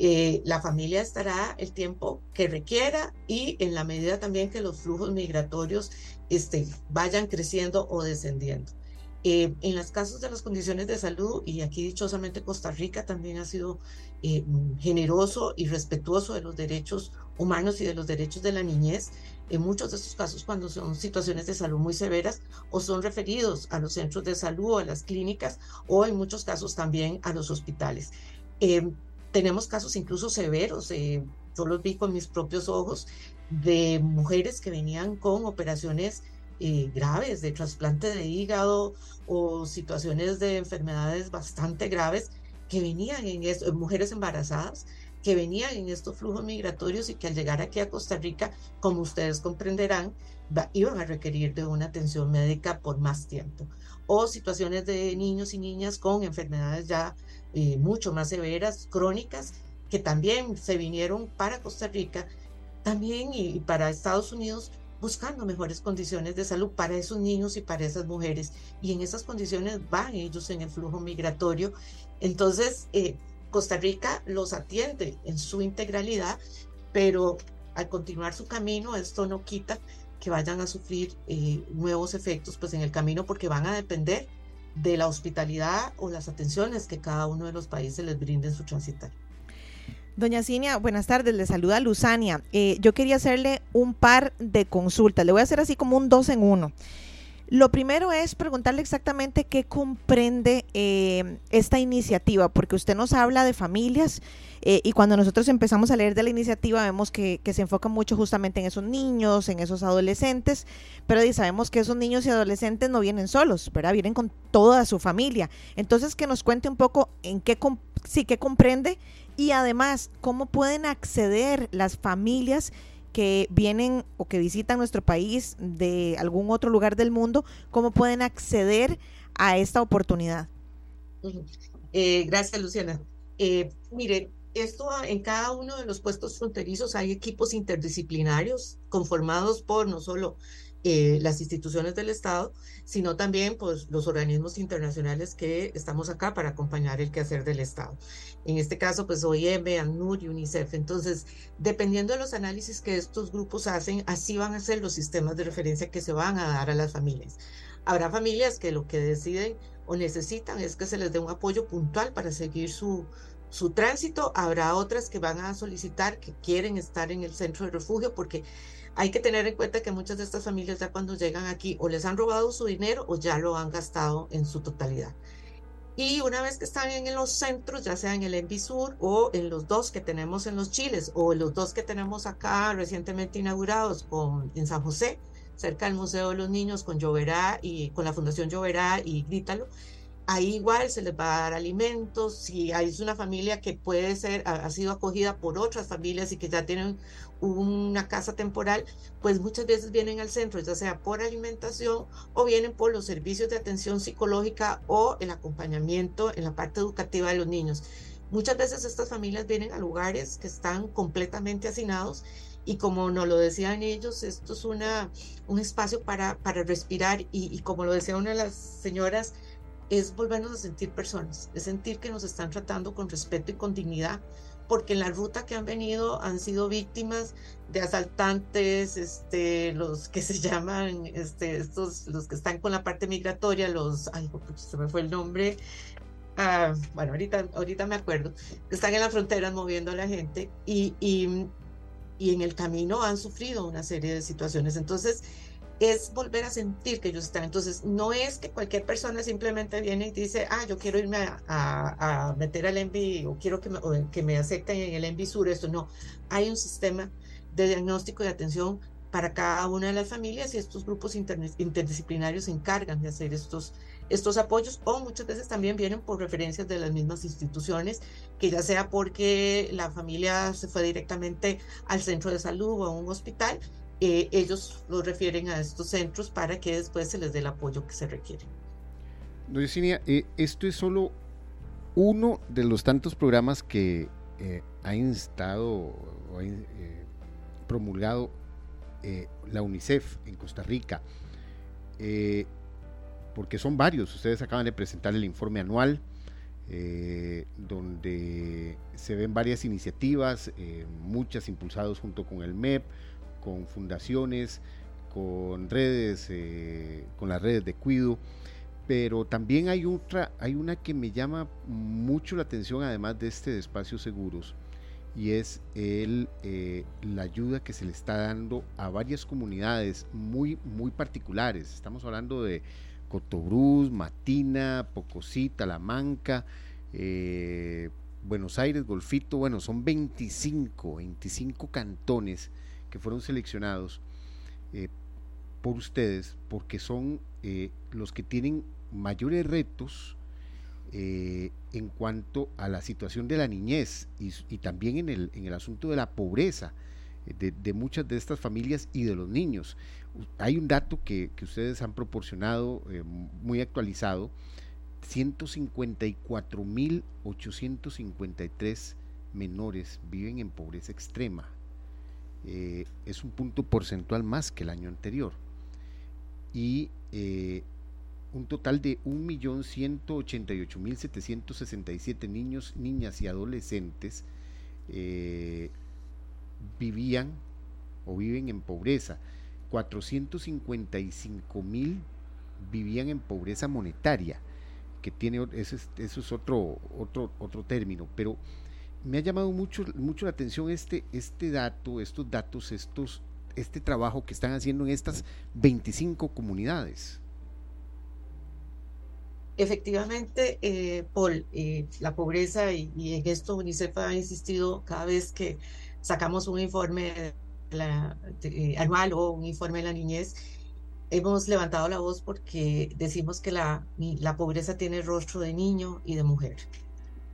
Eh, la familia estará el tiempo que requiera y en la medida también que los flujos migratorios este, vayan creciendo o descendiendo. Eh, en los casos de las condiciones de salud, y aquí dichosamente Costa Rica también ha sido eh, generoso y respetuoso de los derechos humanos y de los derechos de la niñez, en muchos de estos casos cuando son situaciones de salud muy severas o son referidos a los centros de salud o a las clínicas o en muchos casos también a los hospitales. Eh, tenemos casos incluso severos, yo los vi con mis propios ojos, de mujeres que venían con operaciones eh, graves de trasplante de hígado o situaciones de enfermedades bastante graves que venían en esto, mujeres embarazadas que venían en estos flujos migratorios y que al llegar aquí a Costa Rica, como ustedes comprenderán, iban a requerir de una atención médica por más tiempo. O situaciones de niños y niñas con enfermedades ya eh, mucho más severas, crónicas, que también se vinieron para Costa Rica, también y para Estados Unidos buscando mejores condiciones de salud para esos niños y para esas mujeres. Y en esas condiciones van ellos en el flujo migratorio. Entonces, eh, Costa Rica los atiende en su integralidad, pero al continuar su camino, esto no quita que vayan a sufrir eh, nuevos efectos pues en el camino porque van a depender de la hospitalidad o las atenciones que cada uno de los países les brinde en su transitario.
Doña Cinia, buenas tardes, le saluda Luzania. Eh, yo quería hacerle un par de consultas, le voy a hacer así como un dos en uno. Lo primero es preguntarle exactamente qué comprende eh, esta iniciativa, porque usted nos habla de familias eh, y cuando nosotros empezamos a leer de la iniciativa vemos que, se enfoca mucho justamente en esos niños, en esos adolescentes, pero sabemos que esos niños y adolescentes no vienen solos, ¿verdad? Vienen con toda su familia. Entonces que nos cuente un poco en qué, sí, qué comprende y además, ¿cómo pueden acceder las familias que vienen o que visitan nuestro país de algún otro lugar del mundo? ¿Cómo pueden acceder a esta oportunidad?
Eh, gracias, Luciana. Eh, mire, esto en cada uno de los puestos fronterizos hay equipos interdisciplinarios conformados por no solo eh, las instituciones del Estado, sino también pues, los organismos internacionales que estamos acá para acompañar el quehacer del Estado. En este caso, pues OIM, ANUR y UNICEF. Entonces, dependiendo de los análisis que estos grupos hacen, así van a ser los sistemas de referencia que se van a dar a las familias. Habrá familias que lo que deciden o necesitan es que se les dé un apoyo puntual para seguir su, su tránsito. Habrá otras que van a solicitar que quieren estar en el centro de refugio porque hay que tener en cuenta que muchas de estas familias ya cuando llegan aquí o les han robado su dinero o ya lo han gastado en su totalidad. Y una vez que están en los centros, ya sea en el Envisur o en los dos que tenemos en los Chiles o los dos que tenemos acá recientemente inaugurados con, en San José, cerca del Museo de los Niños con Lloverá y con la Fundación Lloverá y Grítalo, ahí igual se les va a dar alimentos, si hay una familia que puede ser, ha, sido acogida por otras familias y que ya tienen una casa temporal, pues muchas veces vienen al centro, ya sea por alimentación o vienen por los servicios de atención psicológica o el acompañamiento en la parte educativa de los niños. Muchas veces estas familias vienen a lugares que están completamente hacinados y como nos lo decían ellos, esto es una, un espacio para, para respirar y, y como lo decía una de las señoras, es volvernos a sentir personas, es sentir que nos están tratando con respeto y con dignidad, porque en la ruta que han venido han sido víctimas de asaltantes, este, los que se llaman, este, estos, los que están con la parte migratoria, los, ay, se me fue el nombre, ah, bueno, ahorita, ahorita me acuerdo, están en las fronteras moviendo a la gente y, y, y en el camino han sufrido una serie de situaciones. Entonces, es volver a sentir que ellos están. Entonces, no es que cualquier persona simplemente viene y dice, ah, yo quiero irme a, meter al ENVI o quiero que me, que me acepten en el ENVI Sur, esto no. Hay un sistema de diagnóstico y atención para cada una de las familias y estos grupos interdisciplinarios se encargan de hacer estos, estos apoyos o muchas veces también vienen por referencias de las mismas instituciones, que ya sea porque la familia se fue directamente al centro de salud o a un hospital eh, ellos lo refieren a estos centros para que después se les dé el apoyo que se requiere.
Doña eh, esto es solo uno de los tantos programas que eh, ha instado o ha promulgado la UNICEF en Costa Rica, porque son varios. Ustedes acaban de presentar el informe anual eh, donde se ven varias iniciativas, eh, muchas impulsadas junto con el MEP, con fundaciones, con redes, eh, con las redes de cuido, pero también hay otra, hay una que me llama mucho la atención además de este de espacios seguros y es el, la ayuda que se le está dando a varias comunidades muy, muy particulares. Estamos hablando de Cotobruz, Matina, Pocosí, Talamanca, eh, Buenos Aires, Golfito, bueno, son 25, 25 cantones que fueron seleccionados eh, por ustedes porque son eh, los que tienen mayores retos en cuanto a la situación de la niñez y, también en el, en el, asunto de la pobreza de, de, muchas de estas familias y de los niños hay un dato que, ustedes han proporcionado eh, muy actualizado, 154.853 menores viven en pobreza extrema. Eh, es un punto porcentual más que el año anterior. Y eh, un total de 1.188.767 niños, niñas y adolescentes vivían o viven en pobreza. 455 mil vivían en pobreza monetaria, que tiene, eso es, eso es otro, otro, otro término, pero me ha llamado mucho, mucho la atención este, este dato, estos datos, estos, este trabajo que están haciendo en estas 25 comunidades.
Efectivamente, eh, Paul, eh, la pobreza y, en esto UNICEF ha insistido cada vez que sacamos un informe eh, anual o un informe de la niñez, hemos levantado la voz porque decimos que la, la pobreza tiene rostro de niño y de mujer.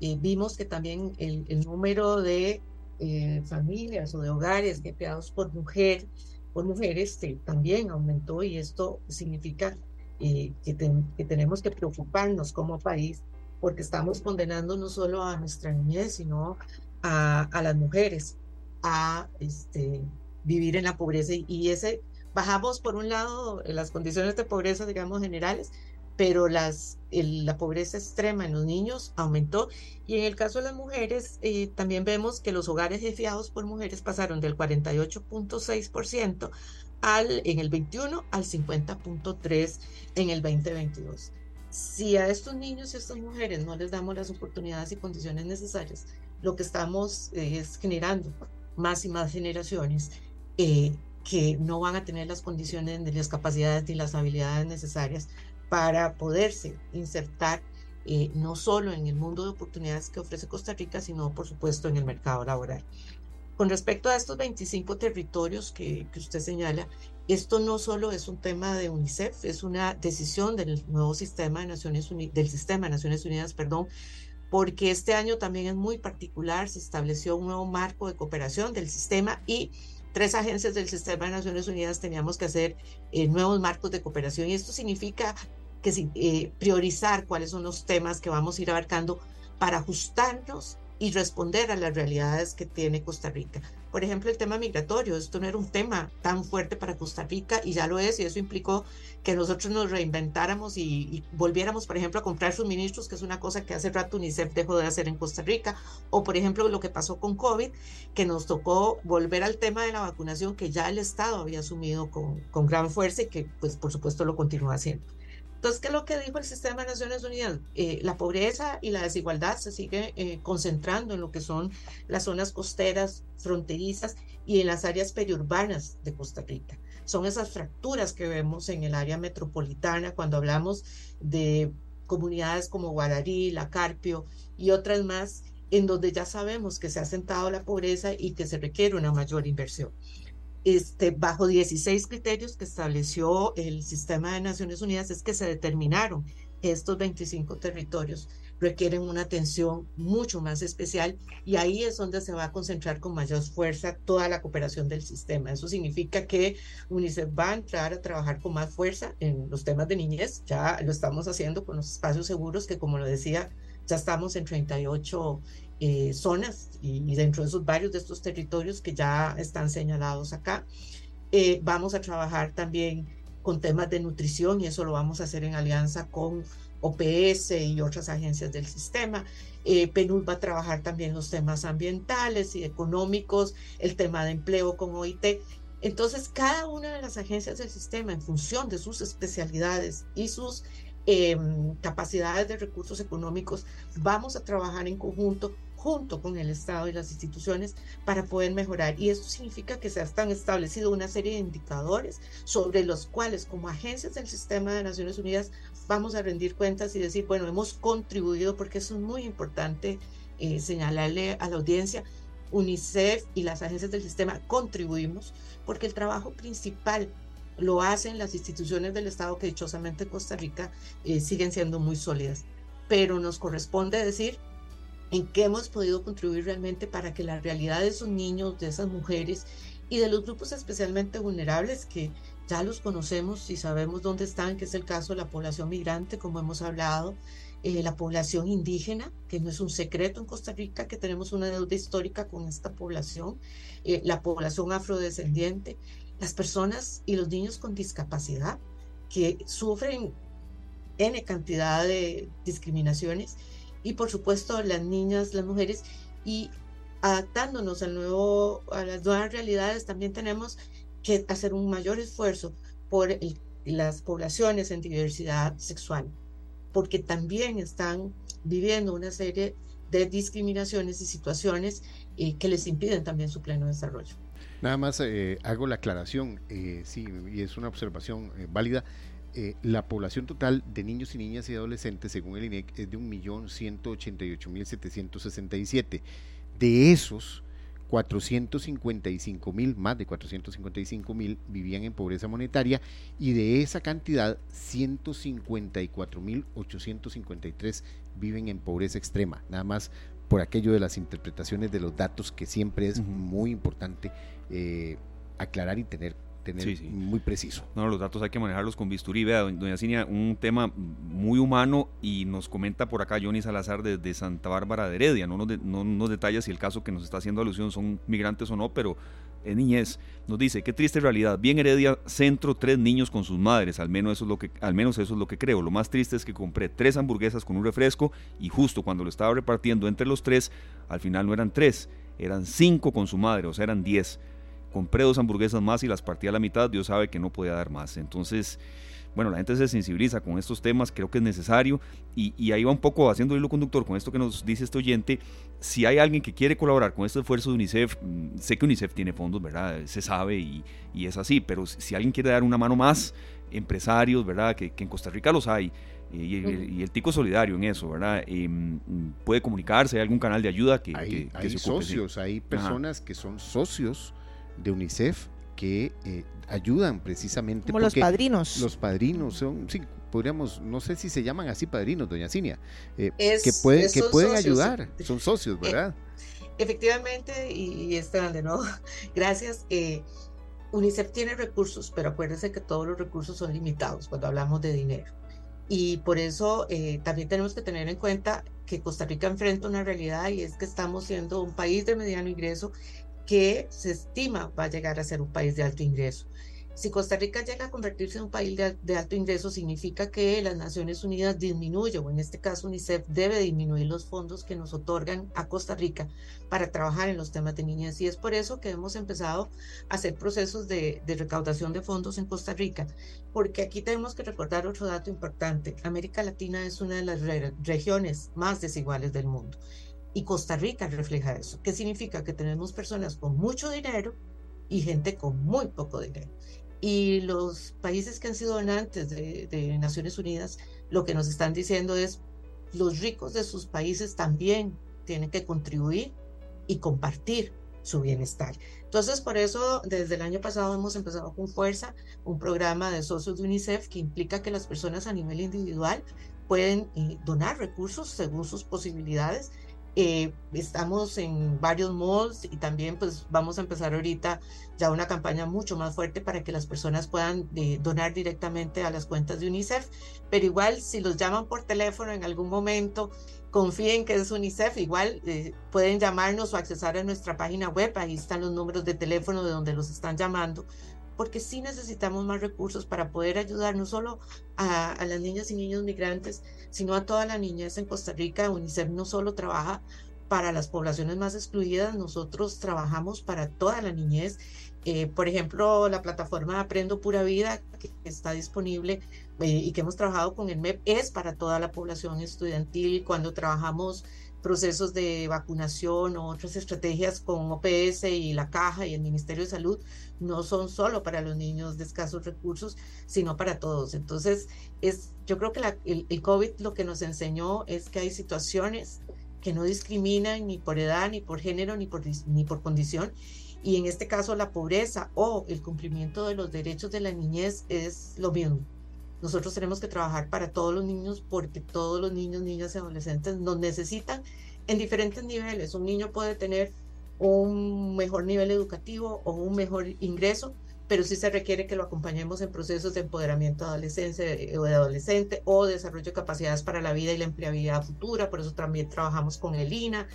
Y vimos que también el, el número de eh, familias o de hogares creados por mujer, por mujeres, también aumentó y esto significa eh, que, que, tenemos que preocuparnos como país porque estamos condenando no solo a nuestra niñez, sino a, a las mujeres a este, vivir en la pobreza. Y, ese bajamos por un lado las condiciones de pobreza digamos generales pero la pobreza extrema en los niños aumentó y en el caso de las mujeres eh, también vemos que los hogares jefiados por mujeres pasaron del 48.6% al, en el 21 al 50.3 en el 2022. Si a estos niños y a estas mujeres no les damos las oportunidades y condiciones necesarias, lo que estamos eh, es generando más y más generaciones eh, que no van a tener las condiciones ni las capacidades ni las habilidades necesarias para poderse insertar eh, no solo en el mundo de oportunidades que ofrece Costa Rica, sino por supuesto en el mercado laboral. Con respecto a estos 25 territorios que, que usted señala, esto no solo es un tema de UNICEF, es una decisión del nuevo sistema de Naciones Unidas, del sistema de Naciones Unidas, perdón, porque este año también es muy particular, se estableció un nuevo marco de cooperación del sistema y tres agencias del sistema de Naciones Unidas teníamos que hacer eh, nuevos marcos de cooperación y esto significa que eh, priorizar cuáles son los temas que vamos a ir abarcando para ajustarnos y responder a las realidades que tiene Costa Rica. Por ejemplo, el tema migratorio, esto no era un tema tan fuerte para Costa Rica y ya lo es, y eso implicó que nosotros nos reinventáramos y, volviéramos, por ejemplo, a comprar suministros, que es una cosa que hace rato UNICEF dejó de hacer en Costa Rica, o por ejemplo lo que pasó con COVID, que nos tocó volver al tema de la vacunación que ya el Estado había asumido con, con gran fuerza y que pues por supuesto lo continúa haciendo. Entonces, ¿qué es lo que dijo el sistema de Naciones Unidas? Eh, la pobreza y la desigualdad se sigue eh, concentrando en lo que son las zonas costeras, fronterizas y en las áreas periurbanas de Costa Rica. Son esas fracturas que vemos en el área metropolitana cuando hablamos de comunidades como Guararí, La Carpio y otras más, en donde ya sabemos que se ha sentado la pobreza y que se requiere una mayor inversión este, bajo 16 criterios que estableció el sistema de Naciones Unidas, es que se determinaron estos 25 territorios requieren una atención mucho más especial y ahí es donde se va a concentrar con mayor fuerza toda la cooperación del sistema. Eso significa que UNICEF va a entrar a trabajar con más fuerza en los temas de niñez, ya lo estamos haciendo con los espacios seguros que como lo decía, ya estamos en 38 eh, zonas y, dentro de esos varios de estos territorios que ya están señalados acá. Eh, vamos a trabajar también con temas de nutrición y eso lo vamos a hacer en alianza con OPS y otras agencias del sistema. Eh, va a trabajar también los temas ambientales y económicos, el tema de empleo con OIT. Entonces, cada una de las agencias del sistema, en función de sus especialidades y sus em, capacidades de recursos económicos, vamos a trabajar en conjunto junto con el Estado y las instituciones para poder mejorar. Y eso significa que se han establecido una serie de indicadores sobre los cuales como agencias del sistema de Naciones Unidas vamos a rendir cuentas y decir, bueno, hemos contribuido, porque eso es muy importante eh, señalarle a la audiencia, UNICEF y las agencias del sistema contribuimos, porque el trabajo principal lo hacen las instituciones del Estado que dichosamente en Costa Rica eh, siguen siendo muy sólidas. Pero nos corresponde decir en qué hemos podido contribuir realmente para que la realidad de esos niños, de esas mujeres y de los grupos especialmente vulnerables que ya los conocemos y sabemos dónde están, que es el caso de la población migrante, como hemos hablado, eh, la población indígena, que no es un secreto en Costa Rica, que tenemos una deuda histórica con esta población, eh, la población afrodescendiente, las personas y los niños con discapacidad que sufren N cantidad de discriminaciones y por supuesto las niñas, las mujeres y adaptándonos al nuevo, a las nuevas realidades también tenemos que hacer un mayor esfuerzo por las poblaciones en diversidad sexual, porque también están viviendo una serie de discriminaciones y situaciones eh, que les impiden también su pleno desarrollo.
Nada más eh, hago la aclaración, eh, sí, y es una observación válida. Eh, la población total de niños y niñas y adolescentes, según el INEC, es de 1.188.767. De esos, 455.000, más de 455.000 vivían en pobreza monetaria y de esa cantidad, 154.853 viven en pobreza extrema. Nada más por aquello de las interpretaciones de los datos que siempre es muy importante eh, aclarar y tener tener muy preciso.
No, los datos hay que manejarlos con bisturí. Vea, doña Cinia, un tema muy humano y nos comenta por acá Johnny Salazar desde Santa Bárbara de Heredia. No nos, no nos detalla si el caso que nos está haciendo alusión son migrantes o no, pero en niñez nos dice, qué triste realidad. Bien Heredia, centro, tres niños con sus madres. Al menos, eso es lo que, al menos eso es lo que creo. Lo más triste es que compré tres hamburguesas con un refresco y justo cuando lo estaba repartiendo entre los tres, al final no eran tres, eran cinco con su madre, o sea, eran diez compré dos hamburguesas más y las partí a la mitad, Dios sabe que no podía dar más. Entonces, bueno, la gente se sensibiliza con estos temas, creo que es necesario. Y, ahí va un poco haciendo hilo conductor con esto que nos dice este oyente. Si hay alguien que quiere colaborar con este esfuerzo de UNICEF, mm, sé que UNICEF tiene fondos, ¿verdad? Se sabe y, es así, pero si alguien quiere dar una mano más, empresarios, ¿verdad? Que, en Costa Rica los hay. Y, el tico solidario en eso, ¿verdad? Em, puede comunicarse, hay algún canal de ayuda que,
hay, hay socios, hay personas que son socios de UNICEF que eh, ayudan precisamente.
Como los padrinos.
Los padrinos son, sí, podríamos, no sé si se llaman así padrinos, doña Cinia, eh, que, puede, que pueden ayudar, son socios, eh, ¿verdad?
efectivamente, y, están de nuevo, gracias. UNICEF tiene recursos, pero acuérdense que todos los recursos son limitados cuando hablamos de dinero. Y por eso también tenemos que tener en cuenta que Costa Rica enfrenta una realidad y es que estamos siendo un país de mediano ingreso que se estima va a llegar a ser un país de alto ingreso. Si Costa Rica llega a convertirse en un país de, alto ingreso, significa que las Naciones Unidas disminuye, o en este caso UNICEF debe disminuir los fondos que nos otorgan a Costa Rica para trabajar en los temas de niñas. Y es por eso que hemos empezado a hacer procesos de, de recaudación de fondos en Costa Rica, porque aquí tenemos que recordar otro dato importante. América Latina es una de las regiones más desiguales del mundo. Y Costa Rica refleja eso. ¿Qué significa? Que tenemos personas con mucho dinero y gente con muy poco dinero. Y los países que han sido donantes de, Naciones Unidas, lo que nos están diciendo es, los ricos de sus países también tienen que contribuir y compartir su bienestar. Entonces, por eso, desde el año pasado hemos empezado con fuerza un programa de socios de UNICEF que implica que las personas a nivel individual pueden eh, donar recursos según sus posibilidades eh, estamos en varios malls y también pues vamos a empezar ahorita ya una campaña mucho más fuerte para que las personas puedan eh, donar directamente a las cuentas de UNICEF. Pero igual si los llaman por teléfono en algún momento, confíen que es UNICEF, igual eh, pueden llamarnos o accesar a nuestra página web, ahí están los números de teléfono de donde los están llamando porque sí necesitamos más recursos para poder ayudar no solo a, las niñas y niños migrantes, sino a toda la niñez en Costa Rica. UNICEF no solo trabaja para las poblaciones más excluidas, nosotros trabajamos para toda la niñez. Eh, por ejemplo, la plataforma Aprendo Pura Vida, que está disponible eh, y que hemos trabajado con el MEP, es para toda la población estudiantil. Cuando trabajamos procesos de vacunación o otras estrategias con OPS y la Caja y el Ministerio de Salud, no son solo para los niños de escasos recursos, sino para todos. Entonces, es, yo creo que la, el, el COVID lo que nos enseñó es que hay situaciones que no discriminan ni por edad, ni por género, ni por, ni por condición. Y en este caso la pobreza o el cumplimiento de los derechos de la niñez es lo mismo. Nosotros tenemos que trabajar para todos los niños porque todos los niños, niñas y adolescentes nos necesitan en diferentes niveles. Un niño puede tener un mejor nivel educativo o un mejor ingreso, pero sí se requiere que lo acompañemos en procesos de empoderamiento adolescente o de adolescente o desarrollo de capacidades para la vida y la empleabilidad futura. Por eso también trabajamos con el INA.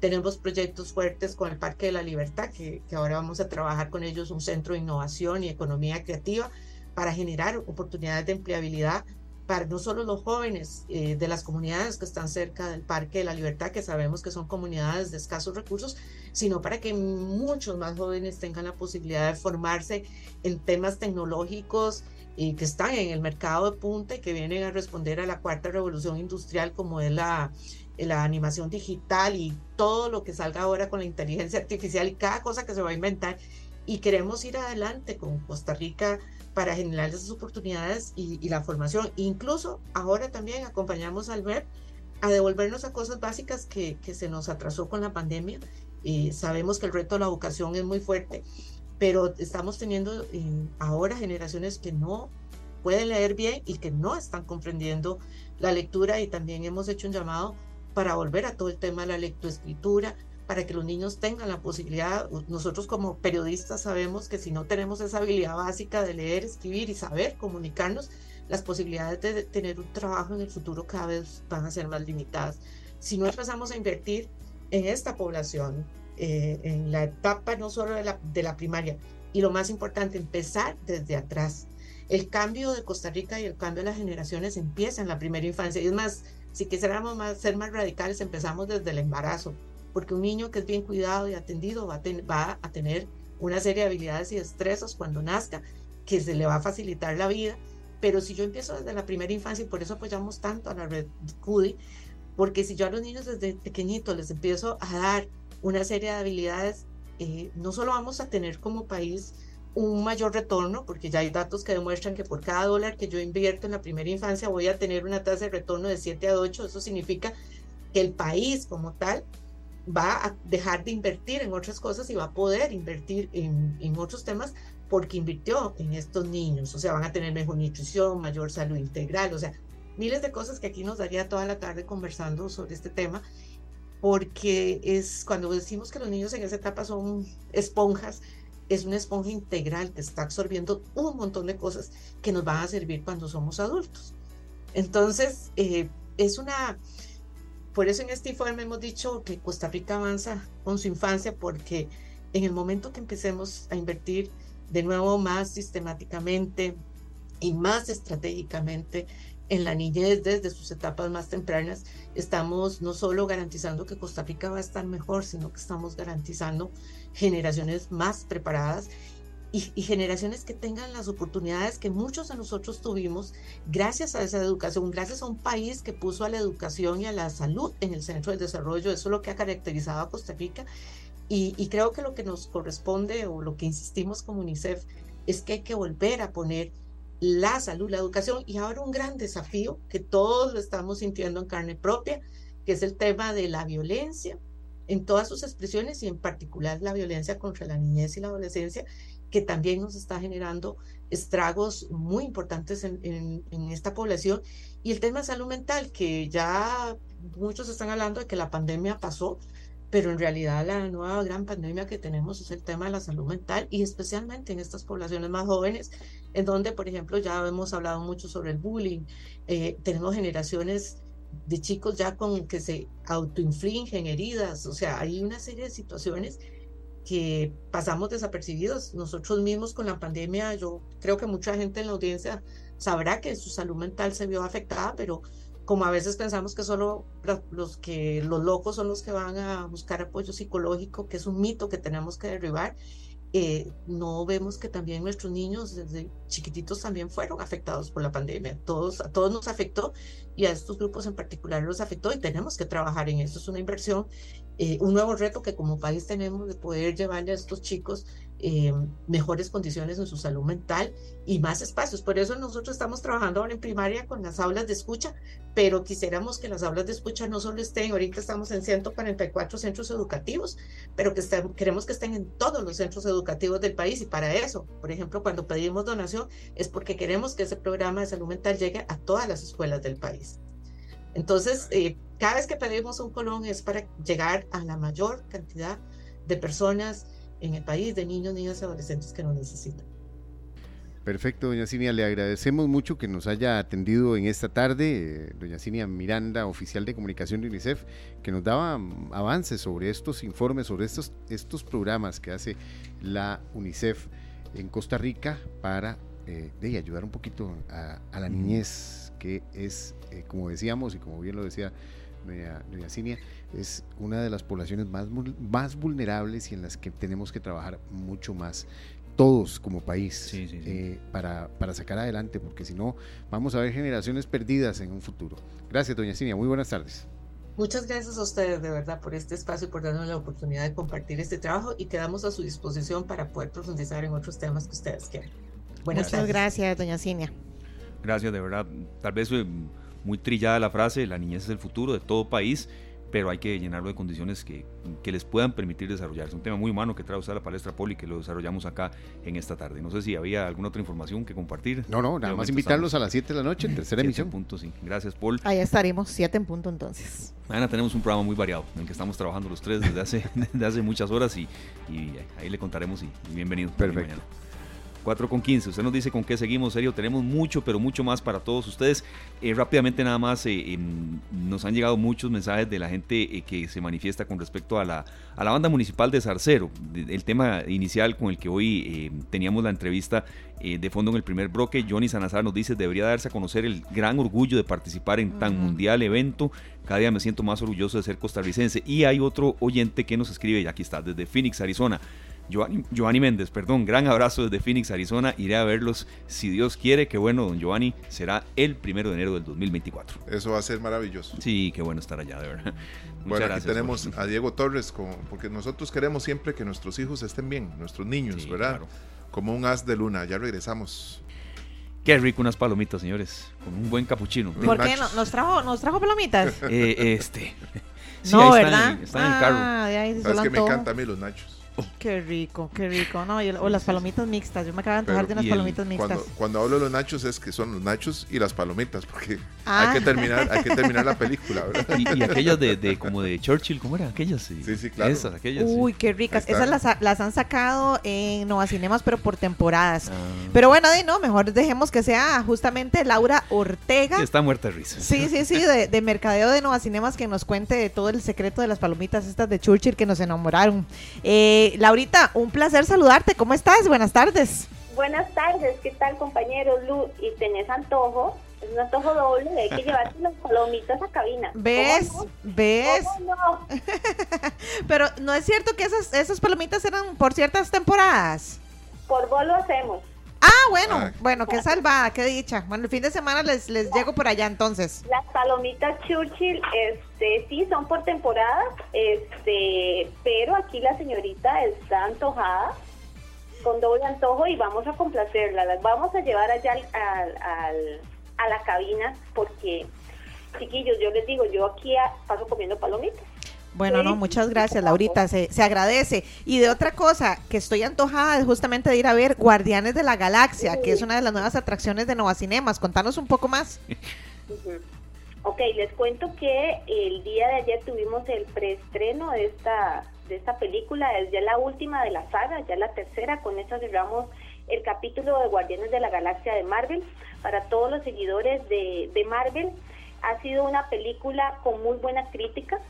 Tenemos proyectos fuertes con el Parque de la Libertad, que, que ahora vamos a trabajar con ellos, un centro de innovación y economía creativa para generar oportunidades de empleabilidad para no solo los jóvenes eh, de las comunidades que están cerca del Parque de la Libertad, que sabemos que son comunidades de escasos recursos, sino para que muchos más jóvenes tengan la posibilidad de formarse en temas tecnológicos y que están en el mercado de punta y que vienen a responder a la cuarta revolución industrial como es la, la animación digital y todo lo que salga ahora con la inteligencia artificial y cada cosa que se va a inventar. Y queremos ir adelante con Costa Rica para generar esas oportunidades y, la formación. Incluso ahora también acompañamos al web a devolvernos a cosas básicas que, que se nos atrasó con la pandemia. Y sabemos que el reto de la vocación es muy fuerte, pero estamos teniendo eh, ahora generaciones que no pueden leer bien y que no están comprendiendo la lectura y también hemos hecho un llamado para volver a todo el tema de la lectoescritura, para que los niños tengan la posibilidad, nosotros como periodistas sabemos que si no tenemos esa habilidad básica de leer, escribir y saber comunicarnos, las posibilidades de tener un trabajo en el futuro cada vez van a ser más limitadas. Si no empezamos a invertir en esta población, eh, en la etapa no solo de la, de la primaria, y lo más importante, empezar desde atrás. El cambio de Costa Rica y el cambio de las generaciones empieza en la primera infancia. Y es más, si quisiéramos más, ser más radicales, empezamos desde el embarazo porque un niño que es bien cuidado y atendido va a, va a tener una serie de habilidades y destrezos cuando nazca que se le va a facilitar la vida. Pero si yo empiezo desde la primera infancia, y por eso apoyamos tanto a la red CUDI, porque si yo a los niños desde pequeñitos les empiezo a dar una serie de habilidades, eh, no solo vamos a tener como país un mayor retorno, porque ya hay datos que demuestran que por cada dólar que yo invierto en la primera infancia voy a tener una tasa de retorno de 7 a 8, eso significa que el país como tal va a dejar de invertir en otras cosas y va a poder invertir en, en, otros temas porque invirtió en estos niños. O sea, van a tener mejor nutrición, mayor salud integral, o sea, miles de cosas que aquí nos daría toda la tarde conversando sobre este tema, porque es cuando decimos que los niños en esa etapa son esponjas, es una esponja integral que está absorbiendo un montón de cosas que nos van a servir cuando somos adultos. Entonces, eh, es una por eso en este informe hemos dicho que Costa Rica avanza con su infancia porque en el momento que empecemos a invertir de nuevo más sistemáticamente y más estratégicamente en la niñez desde sus etapas más tempranas, estamos no solo garantizando que Costa Rica va a estar mejor, sino que estamos garantizando generaciones más preparadas y, generaciones que tengan las oportunidades que muchos de nosotros tuvimos gracias a esa educación, gracias a un país que puso a la educación y a la salud en el centro del desarrollo. Eso es lo que ha caracterizado a Costa Rica. Y, y creo que lo que nos corresponde o lo que insistimos como UNICEF es que hay que volver a poner la salud, la educación y ahora un gran desafío que todos lo estamos sintiendo en carne propia, que es el tema de la violencia en todas sus expresiones y en particular la violencia contra la niñez y la adolescencia que también nos está generando estragos muy importantes en, esta población. Y el tema de salud mental, que ya muchos están hablando de que la pandemia pasó, pero en realidad la nueva gran pandemia que tenemos es el tema de la salud mental y especialmente en estas poblaciones más jóvenes, en donde, por ejemplo, ya hemos hablado mucho sobre el bullying, eh, tenemos generaciones de chicos ya con que se autoinfligen heridas, o sea, hay una serie de situaciones que pasamos desapercibidos. Nosotros mismos con la pandemia, yo creo que mucha gente en la audiencia sabrá que su salud mental se vio afectada, pero como a veces pensamos que solo los que los locos son los que van a buscar apoyo psicológico, que es un mito que tenemos que derribar, eh, no vemos que también nuestros niños desde chiquititos también fueron afectados por la pandemia. Todos, a todos nos afectó y a estos grupos en particular los afectó y tenemos que trabajar en eso. Es una inversión, eh, un nuevo reto que como país tenemos de poder llevarle a estos chicos eh, mejores condiciones en su salud mental y más espacios. Por eso nosotros estamos trabajando ahora en primaria con las aulas de escucha, pero quisiéramos que las aulas de escucha no solo estén, ahorita estamos en 144 centros educativos, pero que queremos que estén en todos los centros educativos del país y para eso, por ejemplo, cuando pedimos donación es porque queremos que ese programa de salud mental llegue a todas las escuelas del país. Entonces, eh, cada vez que pedimos un colón es para llegar a la mayor cantidad de personas en el país de niños, niñas y adolescentes que nos necesitan.
Perfecto, doña Cinia, le agradecemos mucho que nos haya atendido en esta tarde, eh, doña Cinia Miranda, oficial de comunicación de UNICEF, que nos daba mm, avances sobre estos informes, sobre estos, estos programas que hace la UNICEF en Costa Rica para eh, de ayudar un poquito a, la niñez, que es, eh, como decíamos y como bien lo decía doña, doña Cinia, es una de las poblaciones más, más vulnerables y en las que tenemos que trabajar mucho más todos como país eh, para, para, sacar adelante, porque si no, vamos a ver generaciones perdidas en un futuro. Gracias, doña Cinia. Muy buenas tardes.
Muchas gracias a ustedes de verdad por este espacio y por darnos la oportunidad de compartir este trabajo y quedamos a su disposición para poder profundizar en otros temas que ustedes quieran.
Buenas Muchas gracias, doña Cinia.
Gracias, de verdad. Tal vez eh, muy trillada la frase, la niñez es el futuro de todo país pero hay que llenarlo de condiciones que, que, les puedan permitir desarrollarse. Un tema muy humano que trae usted a la palestra Poli que lo desarrollamos acá en esta tarde. No sé si había alguna otra información que compartir.
No, no, nada más invitarlos a las 7 de la noche en tercera emisión.
punto, sí. Gracias, Paul.
Ahí estaremos, 7 en punto entonces.
Mañana tenemos un programa muy variado en el que estamos trabajando los tres desde hace, desde hace muchas horas y, y ahí le contaremos y, bienvenido.
Perfecto.
4 con 15. Usted nos dice con qué seguimos, serio. Tenemos mucho, pero mucho más para todos ustedes. Eh, rápidamente nada más, eh, em, nos han llegado muchos mensajes de la gente eh, que se manifiesta con respecto a la, a la banda municipal de Zarcero. el tema inicial con el que hoy teníamos la entrevista de fondo en el primer bloque, Johnny Sanazar nos dice, debería darse a conocer el gran orgullo de participar en tan mundial evento. Cada día me siento más orgulloso de ser costarricense. Y hay otro oyente que nos escribe, y aquí está, desde Phoenix, Arizona. Giovanni, Méndez, perdón, gran abrazo desde Phoenix, Arizona. Iré a verlos si Dios quiere. Que bueno, don Giovanni, será el primero de enero del 2024.
Eso va a ser maravilloso.
Sí, qué bueno estar allá, de verdad.
bueno, aquí tenemos a Diego Torres, porque nosotros queremos siempre que nuestros hijos estén bien, nuestros niños, ¿verdad? Como un as de luna. Ya regresamos.
Qué rico unas palomitas, señores, con un buen capuchino.
¿Por qué? ¿Nos trajo, ¿Nos trajo palomitas?
Eh, este.
no, ¿verdad?
Está en, el carro.
Ah, de ahí
¿Sabes que me encantan a mí los nachos?
Qué rico, qué rico. No, o las palomitas mixtas. Yo me acabo de antojar de unas palomitas mixtas.
Cuando, cuando, hablo de los nachos es que son los nachos y las palomitas, porque hay que ah. terminar, hay que terminar la película, ¿verdad?
Y, aquellas de, de, como de Churchill, ¿cómo eran aquellas?
Sí, sí, claro.
Esas, aquellas.
Uy, qué ricas. Esas las, las, han sacado en Nova Cinemas, pero por temporadas. Ah. Pero bueno, de no, mejor dejemos que sea justamente Laura Ortega.
está muerta de risa.
Sí, sí, sí, de, de mercadeo de Nova Cinemas que nos cuente todo el secreto de las palomitas estas de Churchill que nos enamoraron. Eh, Laurita, un placer saludarte. ¿Cómo estás? Buenas tardes.
Buenas tardes, ¿qué tal compañeros? Lu, y tenés antojo, es un antojo doble, hay que llevarte las palomitas a cabina.
¿Ves? ¿Ves? no? Pero no es cierto que esas, esas palomitas eran por ciertas temporadas.
Por vos lo hacemos.
Ah, bueno, bueno, qué salvada, qué dicha. Bueno, el fin de semana les, les llego por allá entonces.
Las palomitas Churchill, este, sí, son por temporada, este, pero aquí la señorita está antojada, con doble antojo y vamos a complacerla. Las vamos a llevar allá al, al, a la cabina porque, chiquillos, yo les digo, yo aquí paso comiendo palomitas.
Bueno, no, muchas gracias, Laurita, se, se, agradece. Y de otra cosa, que estoy antojada es justamente de ir a ver Guardianes de la Galaxia, que es una de las nuevas atracciones de Nova Cinemas. Contanos un poco más.
Ok, les cuento que el día de ayer tuvimos el preestreno de esta, de esta película, es ya la última de la saga, ya la tercera, con esta cerramos el capítulo de Guardianes de la Galaxia de Marvel. Para todos los seguidores de, de Marvel, ha sido una película con muy buena crítica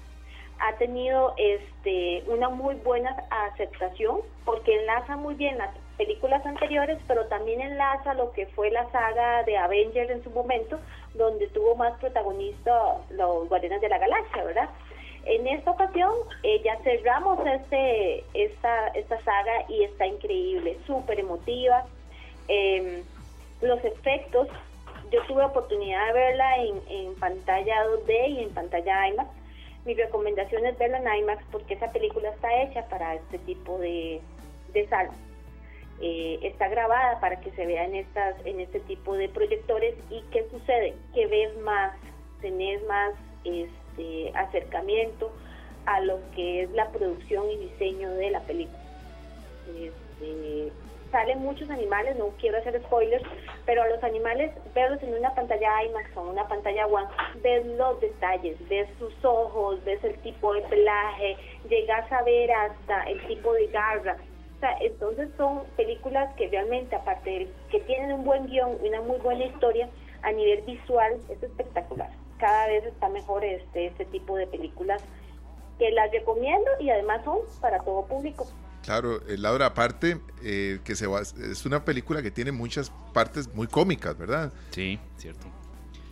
ha tenido este una muy buena aceptación porque enlaza muy bien las películas anteriores, pero también enlaza lo que fue la saga de Avengers en su momento, donde tuvo más protagonista los Guardianes de la Galaxia, ¿verdad? En esta ocasión eh, ya cerramos este, esta, esta saga y está increíble, súper emotiva. Em, los efectos, yo tuve oportunidad de verla en, en pantalla 2D y en pantalla IMAX. Mi recomendación es verla en IMAX porque esa película está hecha para este tipo de, de. Eh, está grabada para que se vea en, estas, en este tipo de proyectores y ¿qué sucede? Que ves más, tenés más este, acercamiento a lo que es la producción y diseño de la película. Este, salen muchos animales, no quiero hacer spoilers, pero a los animales, verlos en una pantalla IMAX o una pantalla One, ves los detalles, ves sus ojos, ves el tipo de pelaje, llegas a ver hasta el tipo de garra. O sea, entonces son películas que realmente, aparte de que tienen un buen guion y una muy buena historia, a nivel visual es espectacular. Cada vez está mejor este, este tipo de películas que las recomiendo y además son para todo público.
Claro, Laura, aparte eh, que se va, es una película que tiene muchas partes muy cómicas, ¿verdad?
Sí, cierto.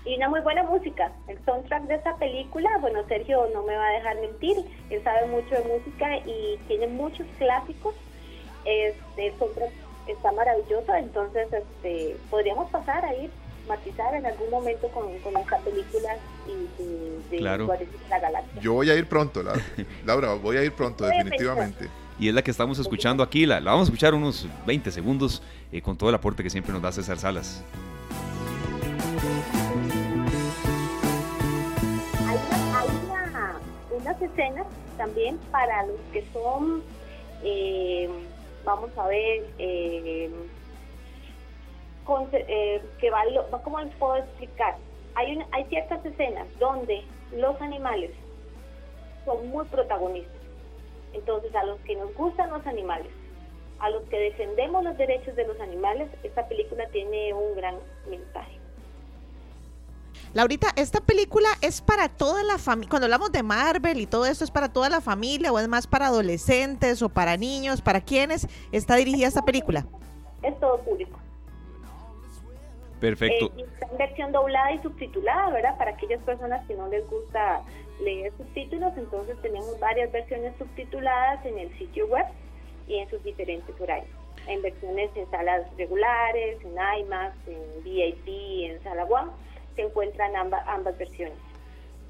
Y una muy buena música. El soundtrack de esta película, bueno, Sergio no me va a dejar mentir, él sabe mucho de música y tiene muchos clásicos. Este, el soundtrack está maravilloso, entonces este, podríamos pasar a ir matizar en algún momento con, con esta película y de, de
Claro.
Guardianes de la Galaxia.
Yo voy a ir pronto, Laura, Laura voy a ir pronto, definitivamente.
Y es la que estamos escuchando aquí. La, la vamos a escuchar unos 20 segundos eh, con todo el aporte que siempre nos da César Salas.
Hay, una- hay una- unas escenas también para los que son, eh, vamos a ver, eh, con- eh, que va, ¿cómo les puedo explicar? Hay, una- hay ciertas escenas donde los animales son muy protagonistas. Entonces, a los que nos gustan los animales, a los que defendemos los derechos de los animales, esta película tiene un gran mensaje.
Laurita, ¿esta película es para toda la familia? Cuando hablamos de Marvel y todo esto, ¿es para toda la familia o es más para adolescentes o para niños? ¿Para quiénes está dirigida esta película?
Es todo público.
Perfecto.
Eh, está en versión doblada y subtitulada, ¿verdad? Para aquellas personas que no les gusta leer subtítulos, entonces tenemos varias versiones subtituladas en el sitio web y en sus diferentes horarios. En versiones en salas regulares, en IMAX, en VIP, en sala One, se encuentran ambas, ambas versiones.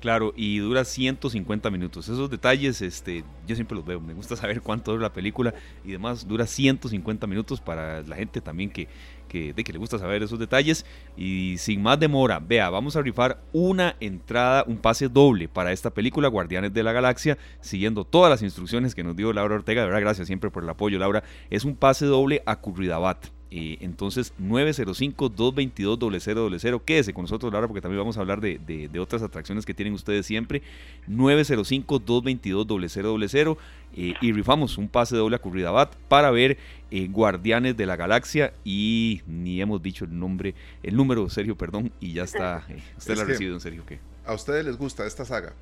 Claro, y dura 150 minutos. Esos detalles, este, yo siempre los veo. Me gusta saber cuánto dura la película y demás. Dura 150 minutos para la gente también que, que, de que le gusta saber esos detalles. Y sin más demora, vea, vamos a rifar una entrada, un pase doble para esta película, Guardianes de la Galaxia, siguiendo todas las instrucciones que nos dio Laura Ortega. De verdad, gracias siempre por el apoyo, Laura. Es un pase doble a Curridabat. Eh, entonces, 905-222-0000. Quédese con nosotros, Laura, porque también vamos a hablar de, de- de otras atracciones que tienen ustedes siempre. 905-222-0000. eh, y rifamos un pase doble a Curridabat para ver eh, Guardianes de la Galaxia. Y ni hemos dicho el nombre, el número, Sergio, perdón. Y ya está. eh, usted
Es
la recibido, en serio. ¿qué?
¿A ustedes les gusta esta saga?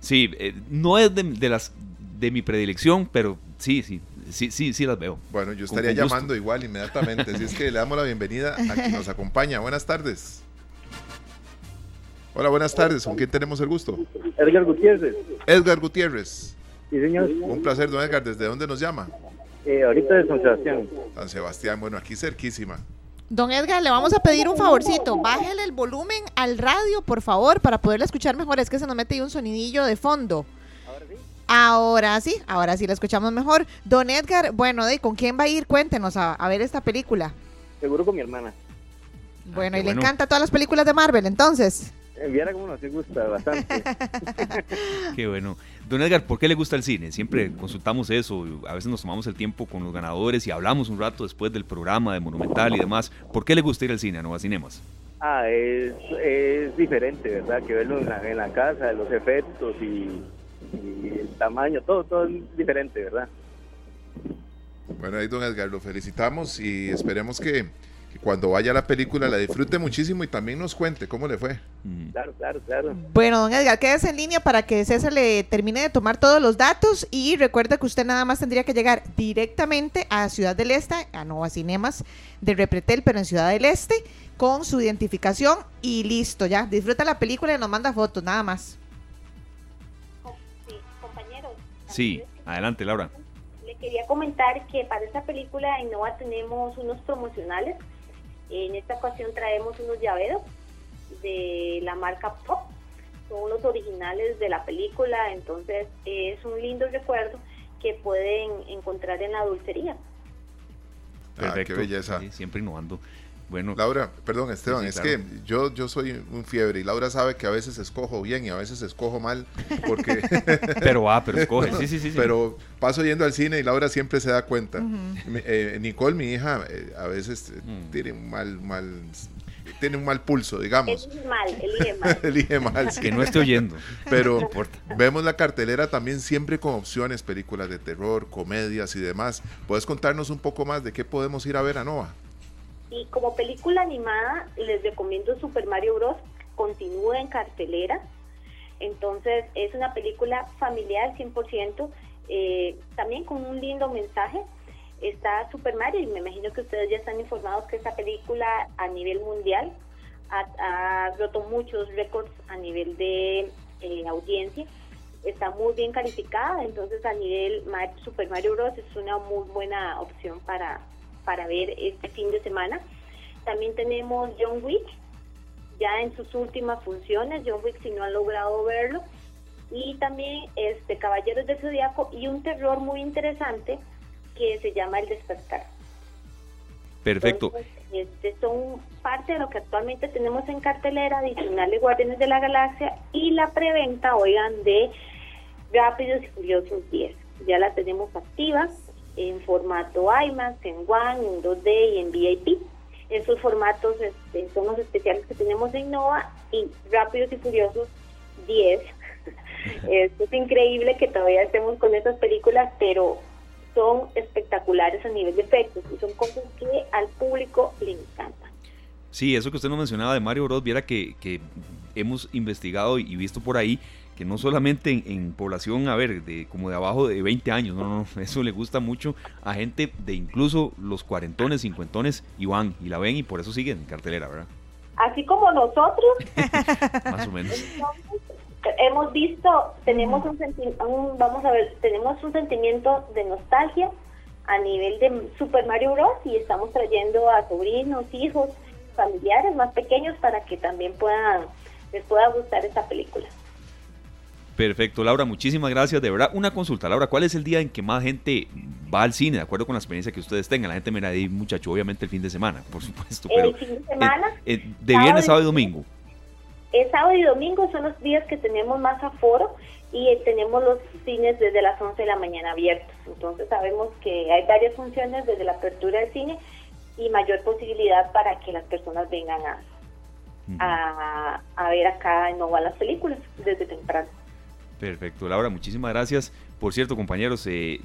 Sí, eh, no es de, de las de mi predilección, pero sí, sí, sí, sí, sí las veo.
Bueno, yo estaría llamando igual inmediatamente. Así es que le damos la bienvenida a quien nos acompaña. Buenas tardes. Hola, buenas tardes. ¿Con quién tenemos el gusto?
Edgar Gutiérrez.
Edgar Gutiérrez.
Sí, señor.
Un placer, don Edgar. ¿Desde dónde nos llama?
Eh, ahorita de San Sebastián.
San Sebastián. Bueno, aquí cerquísima.
Don Edgar, le vamos a pedir un favorcito. Bájele el volumen al radio, por favor, para poderle escuchar mejor. Es que se nos mete ahí un sonidillo de fondo. Ahora sí, ahora sí la escuchamos mejor. Don Edgar, bueno, ¿de con quién va a ir? Cuéntenos a, a ver esta película.
Seguro con mi hermana.
Bueno,
qué
y le
bueno.
encantan todas las películas de Marvel, entonces.
Eh, Viera cómo nos gusta bastante.
Qué bueno. Don Edgar, ¿por qué le gusta el cine? Siempre consultamos eso, a veces nos tomamos el tiempo con los ganadores y hablamos un rato después del programa de Monumental y demás. ¿Por qué le gusta ir al cine a Nueva Cinemas?
ah, es, es diferente, ¿verdad? Que verlo en la, en la casa, los efectos y, y el tamaño, todo, todo es diferente, ¿verdad?
Bueno, ahí don Edgar, lo felicitamos y esperemos que, que cuando vaya a la película la disfrute muchísimo y también nos cuente cómo le fue.
Claro, claro, claro.
Bueno, don Edgar, quédese en línea para que César le termine de tomar todos los datos y recuerde que usted nada más tendría que llegar directamente a Ciudad del Este, a Nova Cinemas de Repretel, pero en Ciudad del Este, con su identificación y listo, ya. Disfruta la película y nos manda fotos, nada más.
Sí,
adelante, Laura.
Le quería comentar que para esta película en Nova tenemos unos promocionales. En esta ocasión traemos unos llaveros de la marca Pop. Son los originales de la película, entonces es un lindo recuerdo que pueden encontrar en la dulcería.
Ah, qué belleza.
Sí, siempre innovando. Bueno,
Laura, perdón Esteban,
Sí,
es que yo, yo soy un fiebre y Laura sabe que a veces escojo bien y a veces escojo mal porque
pero va, pero escoge. Sí, sí, sí. sí.
pero paso yendo al cine y Laura siempre se da cuenta. Eh, Nicole, mi hija, eh, a veces eh,
Mm.
tiene un mal, mal, tiene un mal pulso, digamos.
Elige mal, elige mal.
Elige mal, sí.
que no esté oyendo.
Pero
No importa.
vemos la cartelera también siempre con opciones, películas de terror, comedias y demás. ¿Puedes contarnos un poco más de qué podemos ir a ver a Nova?
Y como película animada, les recomiendo Super Mario Bros. Continúa en cartelera. Entonces, es una película familiar 100%, eh, también con un lindo mensaje. Está Super Mario, y me imagino que ustedes ya están informados que esta película a nivel mundial ha, ha roto muchos récords a nivel de eh, audiencia. Está muy bien calificada, entonces a nivel Super Mario Bros. es una muy buena opción para, para ver este fin de semana. También tenemos John Wick, ya en sus últimas funciones, John Wick si no han logrado verlo, y también este Caballeros del Zodiaco y un terror muy interesante que se llama El Despertar.
Perfecto.
Entonces, este, son parte de lo que actualmente tenemos en cartelera, adicional de Guardianes de la Galaxia y la preventa, oigan, de Rápidos y Furiosos 10. Ya la tenemos activa en formato IMAX, en One, en 2D y en VIP. Esos formatos este, son los especiales que tenemos en Nova y Rápidos y Furiosos 10. Esto es increíble que todavía estemos con esas películas, pero son espectaculares a nivel de efectos y son cosas que al público le encantan.
Sí, eso que usted nos mencionaba de Mario Bros, viera que, que hemos investigado y visto por ahí que no solamente en, en población, a ver, de como de abajo de 20 años, no, no, eso le gusta mucho a gente de incluso los cuarentones, cincuentones y van y la ven y por eso siguen en cartelera, ¿verdad?
Así como nosotros
Más o menos.
hemos visto, tenemos un, un- vamos a ver, tenemos un sentimiento de nostalgia a nivel de Super Mario Bros. y estamos trayendo a sobrinos, hijos, familiares más pequeños para que también puedan, les pueda gustar esta película.
Perfecto, Laura, muchísimas gracias. De verdad, una consulta, Laura, ¿cuál es el día en que más gente va al cine, de acuerdo con la experiencia que ustedes tengan? La gente mira ahí, muchacho, obviamente el fin de semana, por supuesto, pero
El fin de semana,
eh, eh, de viernes, sábado y domingo.
el sábado y domingo son los días que tenemos más aforo y eh, tenemos los cines desde las 11 de la mañana abiertos. Entonces sabemos que hay varias funciones desde la apertura del cine y mayor posibilidad para que las personas vengan a, a, a ver acá en Nova las películas desde temprano.
Perfecto, Laura, muchísimas gracias. Por cierto, compañeros, eh,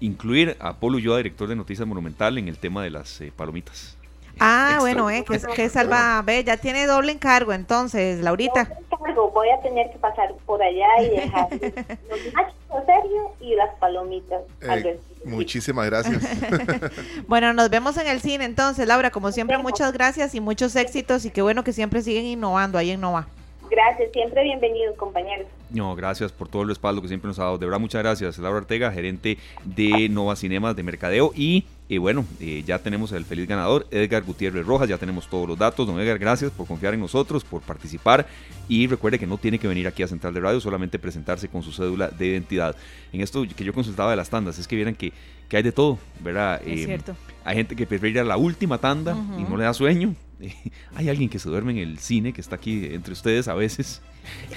incluir a Polo Ulloa, director de Noticias Monumental, en el tema de las eh, palomitas.
Ah,
Extra.
bueno, eh, que, que salva, ve, ya tiene doble encargo entonces, Laurita.
Cargo, voy a tener que pasar por allá y dejar los nachos en serio y las palomitas. al
Eh, muchísimas gracias.
Bueno, nos vemos en el cine entonces, Laura, como siempre, muchas gracias y muchos éxitos y qué bueno que siempre siguen innovando ahí en Nova.
Gracias, siempre bienvenidos compañeros.
No, gracias por todo el respaldo que siempre nos ha dado. De verdad, muchas gracias. Laura Ortega, gerente de Nova Cinemas de Mercadeo. Y eh, bueno, eh, ya tenemos el feliz ganador, Edgar Gutiérrez Rojas. Ya tenemos todos los datos. Don Edgar, gracias por confiar en nosotros, por participar. Y recuerde que no tiene que venir aquí a Central de Radio, solamente presentarse con su cédula de identidad. En esto que yo consultaba de las tandas, es que vieran que, que hay de todo, ¿verdad?
Es
Eh,
cierto.
Hay gente que prefiere ir a la última tanda y no le da sueño. Hay alguien que se duerme en el cine, que está aquí entre ustedes a veces.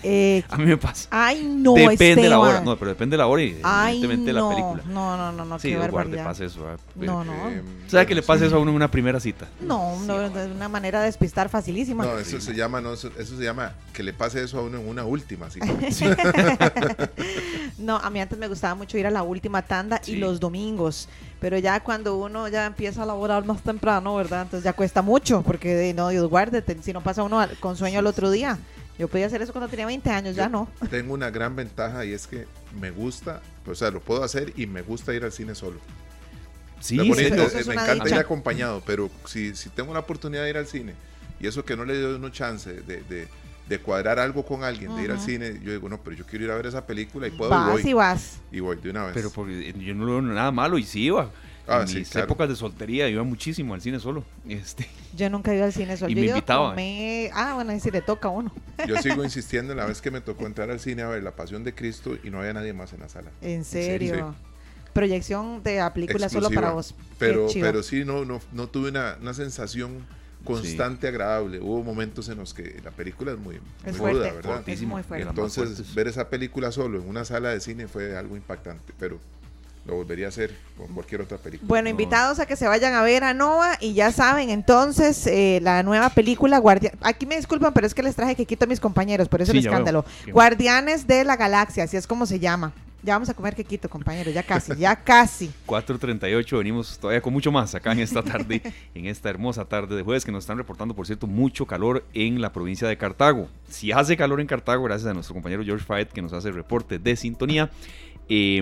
Eh,
A mí me pasa.
ay, no,
depende de la hora. No, pero depende de la hora y
Ay,
evidentemente
no,
la película.
no, no, no, no,
Sí,
qué
Eduardo, le pasa eso.
No, no.
Eh,
¿Sabe que le
sí.
pasa eso a uno en una primera cita?
No, no, es una manera de despistar facilísima.
No, eso se llama, no, eso, eso se llama que le pase eso a uno en una última cita.
No, a mí antes me gustaba mucho ir a la última tanda
Sí.
y los domingos, pero ya cuando uno ya empieza a laborar más temprano, ¿verdad? Entonces ya cuesta mucho, porque no, Dios guárdete, si no pasa uno con sueño al otro día. Yo podía hacer eso cuando tenía 20 años, ya
Yo
no.
Tengo una gran ventaja y es que me gusta, o sea, lo puedo hacer y me gusta ir al cine solo.
Sí,
bonito,
eso
eh,
es
me
una
encanta
dicha.
ir acompañado, pero si, si tengo la oportunidad de ir al cine y eso que no le doy uno chance de, de- de cuadrar algo con alguien, de ir al cine, yo digo, no, pero yo quiero ir a ver esa película y puedo
vas
y voy.
y vas.
Y voy de una vez.
Pero porque yo no veo nada malo y sí iba.
Ah,
en
sí,
mis
claro.
épocas de soltería iba muchísimo al cine solo. Este,
Yo nunca he ido al cine solo.
Y
Yo
me invitaba.
comer- Ah, bueno, ahí sí le toca a uno.
Yo sigo insistiendo en la vez que me tocó entrar al cine a ver La Pasión de Cristo y no había nadie más en la sala.
En
serio?
serio. Proyección de la película solo para vos.
Pero, pero sí, no, no, no tuve una, una sensación constante, agradable. Hubo momentos en los que la película es muy,
Es
muy ruda. ¿verdad?
Es muy fuerte.
Entonces, ver esa película solo en una sala de cine fue algo impactante, pero lo volvería a hacer con cualquier otra película.
Bueno,
No.
invitados a que se vayan a ver a Nova y ya saben, entonces, eh, la nueva película Guardia Aquí me disculpan, pero es que les traje que quito a mis compañeros, por eso
Sí,
el escándalo. Guardianes de la Galaxia, así es como se llama. Ya vamos a comer quequito, compañeros, ya casi, ya casi.
4.38, venimos todavía con mucho más acá en esta tarde, en esta hermosa tarde de jueves que nos están reportando, por cierto, mucho calor en la provincia de Cartago. Si hace calor en Cartago, gracias a nuestro compañero George Fight que nos hace el reporte de sintonía, eh,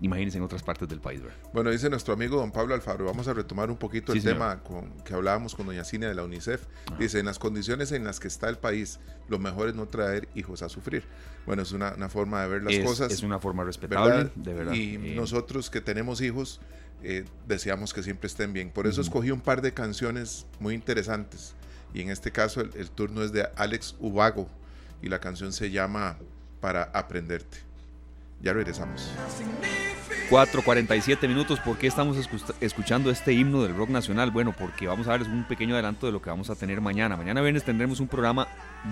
imagínense en otras partes del país. ¿verdad?
Bueno, dice nuestro amigo don Pablo Alfaro, vamos a retomar un poquito
Sí,
el
señor.
tema con, que hablábamos con doña Cinia de la UNICEF. Dice, en las condiciones en las que está el país, lo mejor es no traer hijos a sufrir. Bueno, es una, una forma de ver las
es,
cosas.
es una forma respetable,
¿verdad?
de verdad.
Y
Eh,
nosotros que tenemos hijos, eh, deseamos que siempre estén bien. Por eso escogí un par de canciones muy interesantes. Y en este caso el, el turno es de Alex Ubago y la canción se llama Para Aprenderte. Ya regresamos.
4.47 minutos, ¿por qué estamos escu- escuchando este himno del rock nacional? Bueno, porque vamos a darles un pequeño adelanto de lo que vamos a tener mañana. Mañana viernes tendremos un programa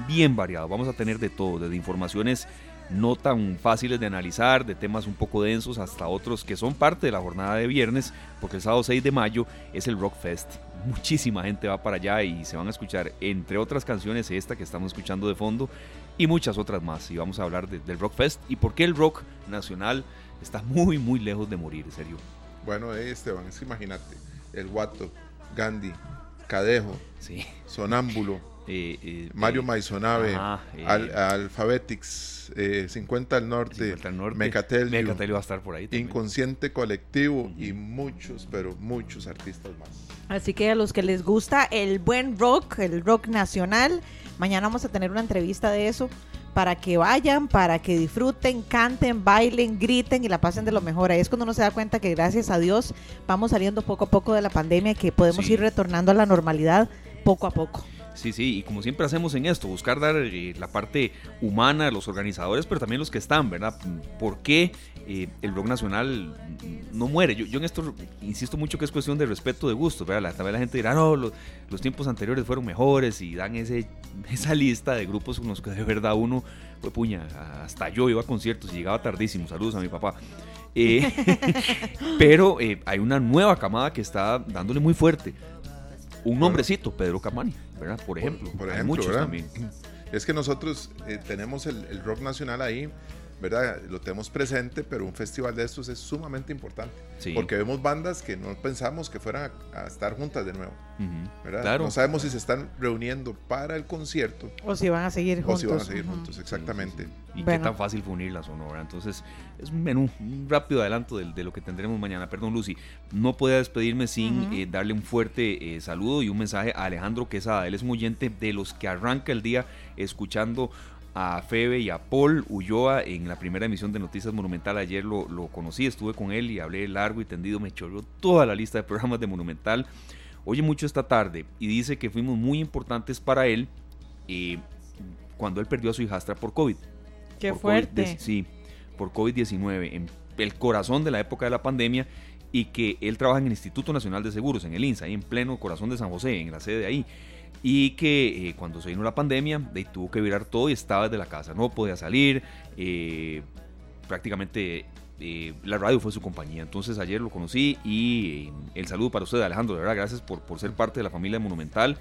bien variado, vamos a tener de todo, desde informaciones no tan fáciles de analizar, de temas un poco densos, hasta otros que son parte de la jornada de viernes, porque el sábado 6 de mayo es el Rock Fest. Muchísima gente va para allá y se van a escuchar, entre otras canciones, esta que estamos escuchando de fondo y muchas otras más. Y vamos a hablar de- del Rock Fest y por qué el rock nacional está muy, muy lejos de morir, en serio.
Bueno, eh, Esteban, es que imagínate, el Guato, Gandhi, Cadejo,
Sí.
Sonámbulo,
Eh, eh,
Mario
eh,
Maisonave,
ajá, eh,
Al- Alphabetics, eh, 50 al norte,
50 al norte.
Mecatelio,
Mecatelio va a estar por ahí. también.
Inconsciente Colectivo y muchos, pero muchos artistas más.
Así que a los que les gusta el buen rock, el rock nacional, mañana vamos a tener una entrevista de eso para que vayan, para que disfruten, canten, bailen, griten y la pasen de lo mejor. Ahí es cuando uno se da cuenta que gracias a Dios vamos saliendo poco a poco de la pandemia y que podemos
Sí.
ir retornando a la normalidad poco a poco.
Sí, sí, y como siempre hacemos en esto, buscar dar eh, la parte humana a los organizadores, pero también los que están, ¿verdad? ¿Por qué eh, el rock nacional no muere? Yo, yo en esto insisto mucho que es cuestión de respeto, de gusto, ¿verdad? La, también la gente dirá, no, los, los tiempos anteriores fueron mejores y dan ese, esa lista de grupos con los que de verdad uno, pues puña, hasta yo iba a conciertos y llegaba tardísimo, saludos a mi papá. Eh, pero eh, hay una nueva camada que está dándole muy fuerte. Un nombrecito, Pedro Camani, ¿verdad? Por ejemplo.
por
Hay
ejemplo,
muchos
¿verdad?
también.
Es que nosotros eh, tenemos el, el rock nacional ahí, ¿verdad? Lo tenemos presente, pero un festival de estos es sumamente importante.
Sí.
Porque vemos bandas que no pensamos que fueran a, a estar juntas de nuevo,
Ujú.
¿verdad?
Claro.
No sabemos si se están reuniendo para el concierto
O si van a seguir
o
juntos.
si van a seguir juntos, exactamente.
Y
Bueno.
qué tan fácil fue unirlas o no, ¿verdad? Entonces, es un menú, un rápido adelanto de, de lo que tendremos mañana. Perdón, Lucy, no podía despedirme sin eh, darle un fuerte eh, saludo y un mensaje a Alejandro Quesada. Él es un oyente de los que arranca el día escuchando a Febe y a Paul Ulloa en la primera emisión de Noticias Monumental. Ayer lo, lo conocí, estuve con él y hablé largo y tendido, me chorreó toda la lista de programas de Monumental. Oye mucho esta tarde y dice que fuimos muy importantes para él eh, cuando él perdió a su hijastra por COVID.
Qué
por
fuerte.
COVID, sí, por COVID-19, en el corazón de la época de la pandemia. y que él trabaja en el Instituto Nacional de Seguros, en el INSA, ahí en pleno corazón de San José, en la sede de ahí. Y que eh, cuando se vino la pandemia, de, tuvo que virar todo y estaba desde la casa, no podía salir, eh, prácticamente eh, la radio fue su compañía. Entonces ayer lo conocí y el saludo para usted, Alejandro, de verdad, gracias por, por ser parte de la familia Monumental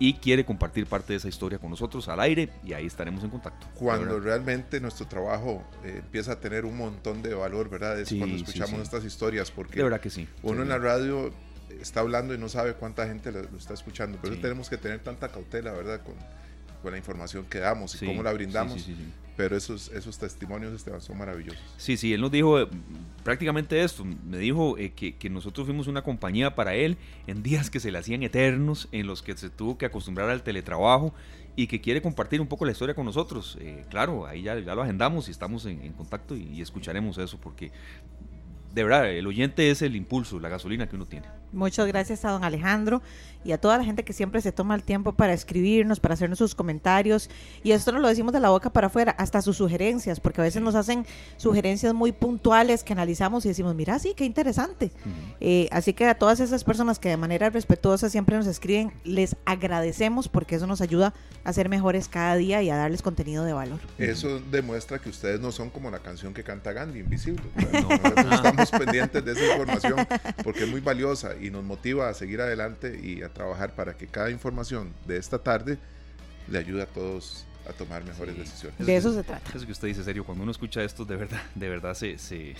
y quiere compartir parte de esa historia con nosotros al aire y ahí estaremos en contacto.
Cuando realmente nuestro trabajo eh, empieza a tener un montón de valor, ¿verdad? Es cuando escuchamos estas historias, porque
de verdad que sí.
uno en la radio está hablando y no sabe cuánta gente lo, está escuchando, pero tenemos que tener tanta cautela, ¿verdad? Con, con la información que damos y cómo la brindamos. Pero esos, esos testimonios, Esteban, son maravillosos.
Sí, sí, él nos dijo eh, prácticamente esto. Me dijo eh, que, que, nosotros fuimos una compañía para él en días que se le hacían eternos, en los que se tuvo que acostumbrar al teletrabajo y que quiere compartir un poco la historia con nosotros. Eh, claro, ahí ya, ya, lo agendamos y estamos en, en contacto y, y, escucharemos eso porque de verdad, el oyente es el impulso, la gasolina que uno tiene.
Muchas gracias a don Alejandro y a toda la gente que siempre se toma el tiempo para escribirnos, para hacernos sus comentarios. Y esto no lo decimos de la boca para afuera, hasta sus sugerencias, porque a veces nos hacen sugerencias muy puntuales que analizamos y decimos, mira, sí, qué interesante. Uh -huh. eh, así que a todas esas personas que de manera respetuosa siempre nos escriben, les agradecemos porque eso nos ayuda a ser mejores cada día y a darles contenido de valor.
Eso demuestra que ustedes no son como la canción que canta Gandhi, Invisible. No, no estamos pendientes de esa información porque es muy valiosa y nos motiva a seguir adelante y a trabajar para que cada información de esta tarde le ayude a todos a tomar mejores sí. decisiones.
De eso se trata.
Eso que usted dice, serio, cuando uno escucha esto, de verdad, de verdad se, se,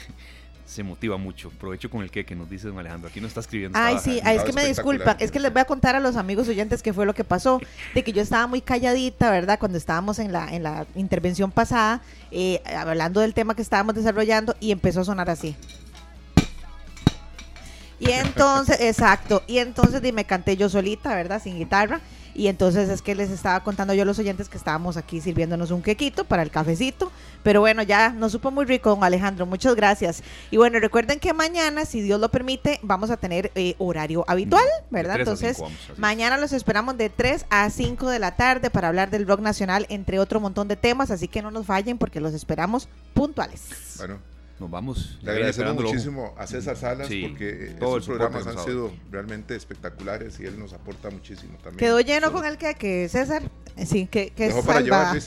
se motiva mucho. Provecho con el que, que nos dice don Alejandro. Aquí no está escribiendo.
Ay, sí, ay, es que me disculpan. Es que les voy a contar a los amigos oyentes qué fue lo que pasó. De que yo estaba muy calladita, ¿verdad? Cuando estábamos en la, en la intervención pasada, eh, hablando del tema que estábamos desarrollando, y empezó a sonar así. Y entonces, exacto, y entonces me canté yo solita, ¿verdad? Sin guitarra. Y entonces es que les estaba contando yo a los oyentes que estábamos aquí sirviéndonos un quequito para el cafecito. Pero bueno, ya nos supo muy rico, don Alejandro. Muchas gracias. Y bueno, recuerden que mañana, si Dios lo permite, vamos a tener eh, horario habitual, ¿verdad? Entonces, 5, vamos, mañana los esperamos de 3 a 5 de la tarde para hablar del rock nacional, entre otro montón de temas. Así que no nos fallen porque los esperamos puntuales.
Bueno
nos vamos.
Le agradecemos muchísimo a César Salas sí, porque todos estos programas han sido realmente espectaculares y él nos aporta muchísimo también.
Quedó lleno sí. con el que, que César, sí, que, que
Dejó para llevar,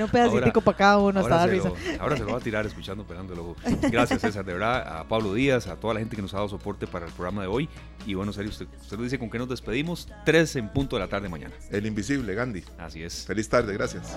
un pedacito para cada uno,
ahora
estaba
se,
risa.
lo, ahora se lo va a tirar escuchando, pegando el ojo. Gracias César, de verdad, a Pablo Díaz, a toda la gente que nos ha dado soporte para el programa de hoy. Y bueno, serio, usted, usted nos dice con qué nos despedimos. Tres en punto de la tarde mañana.
El invisible, Gandhi.
Así es.
Feliz tarde, gracias.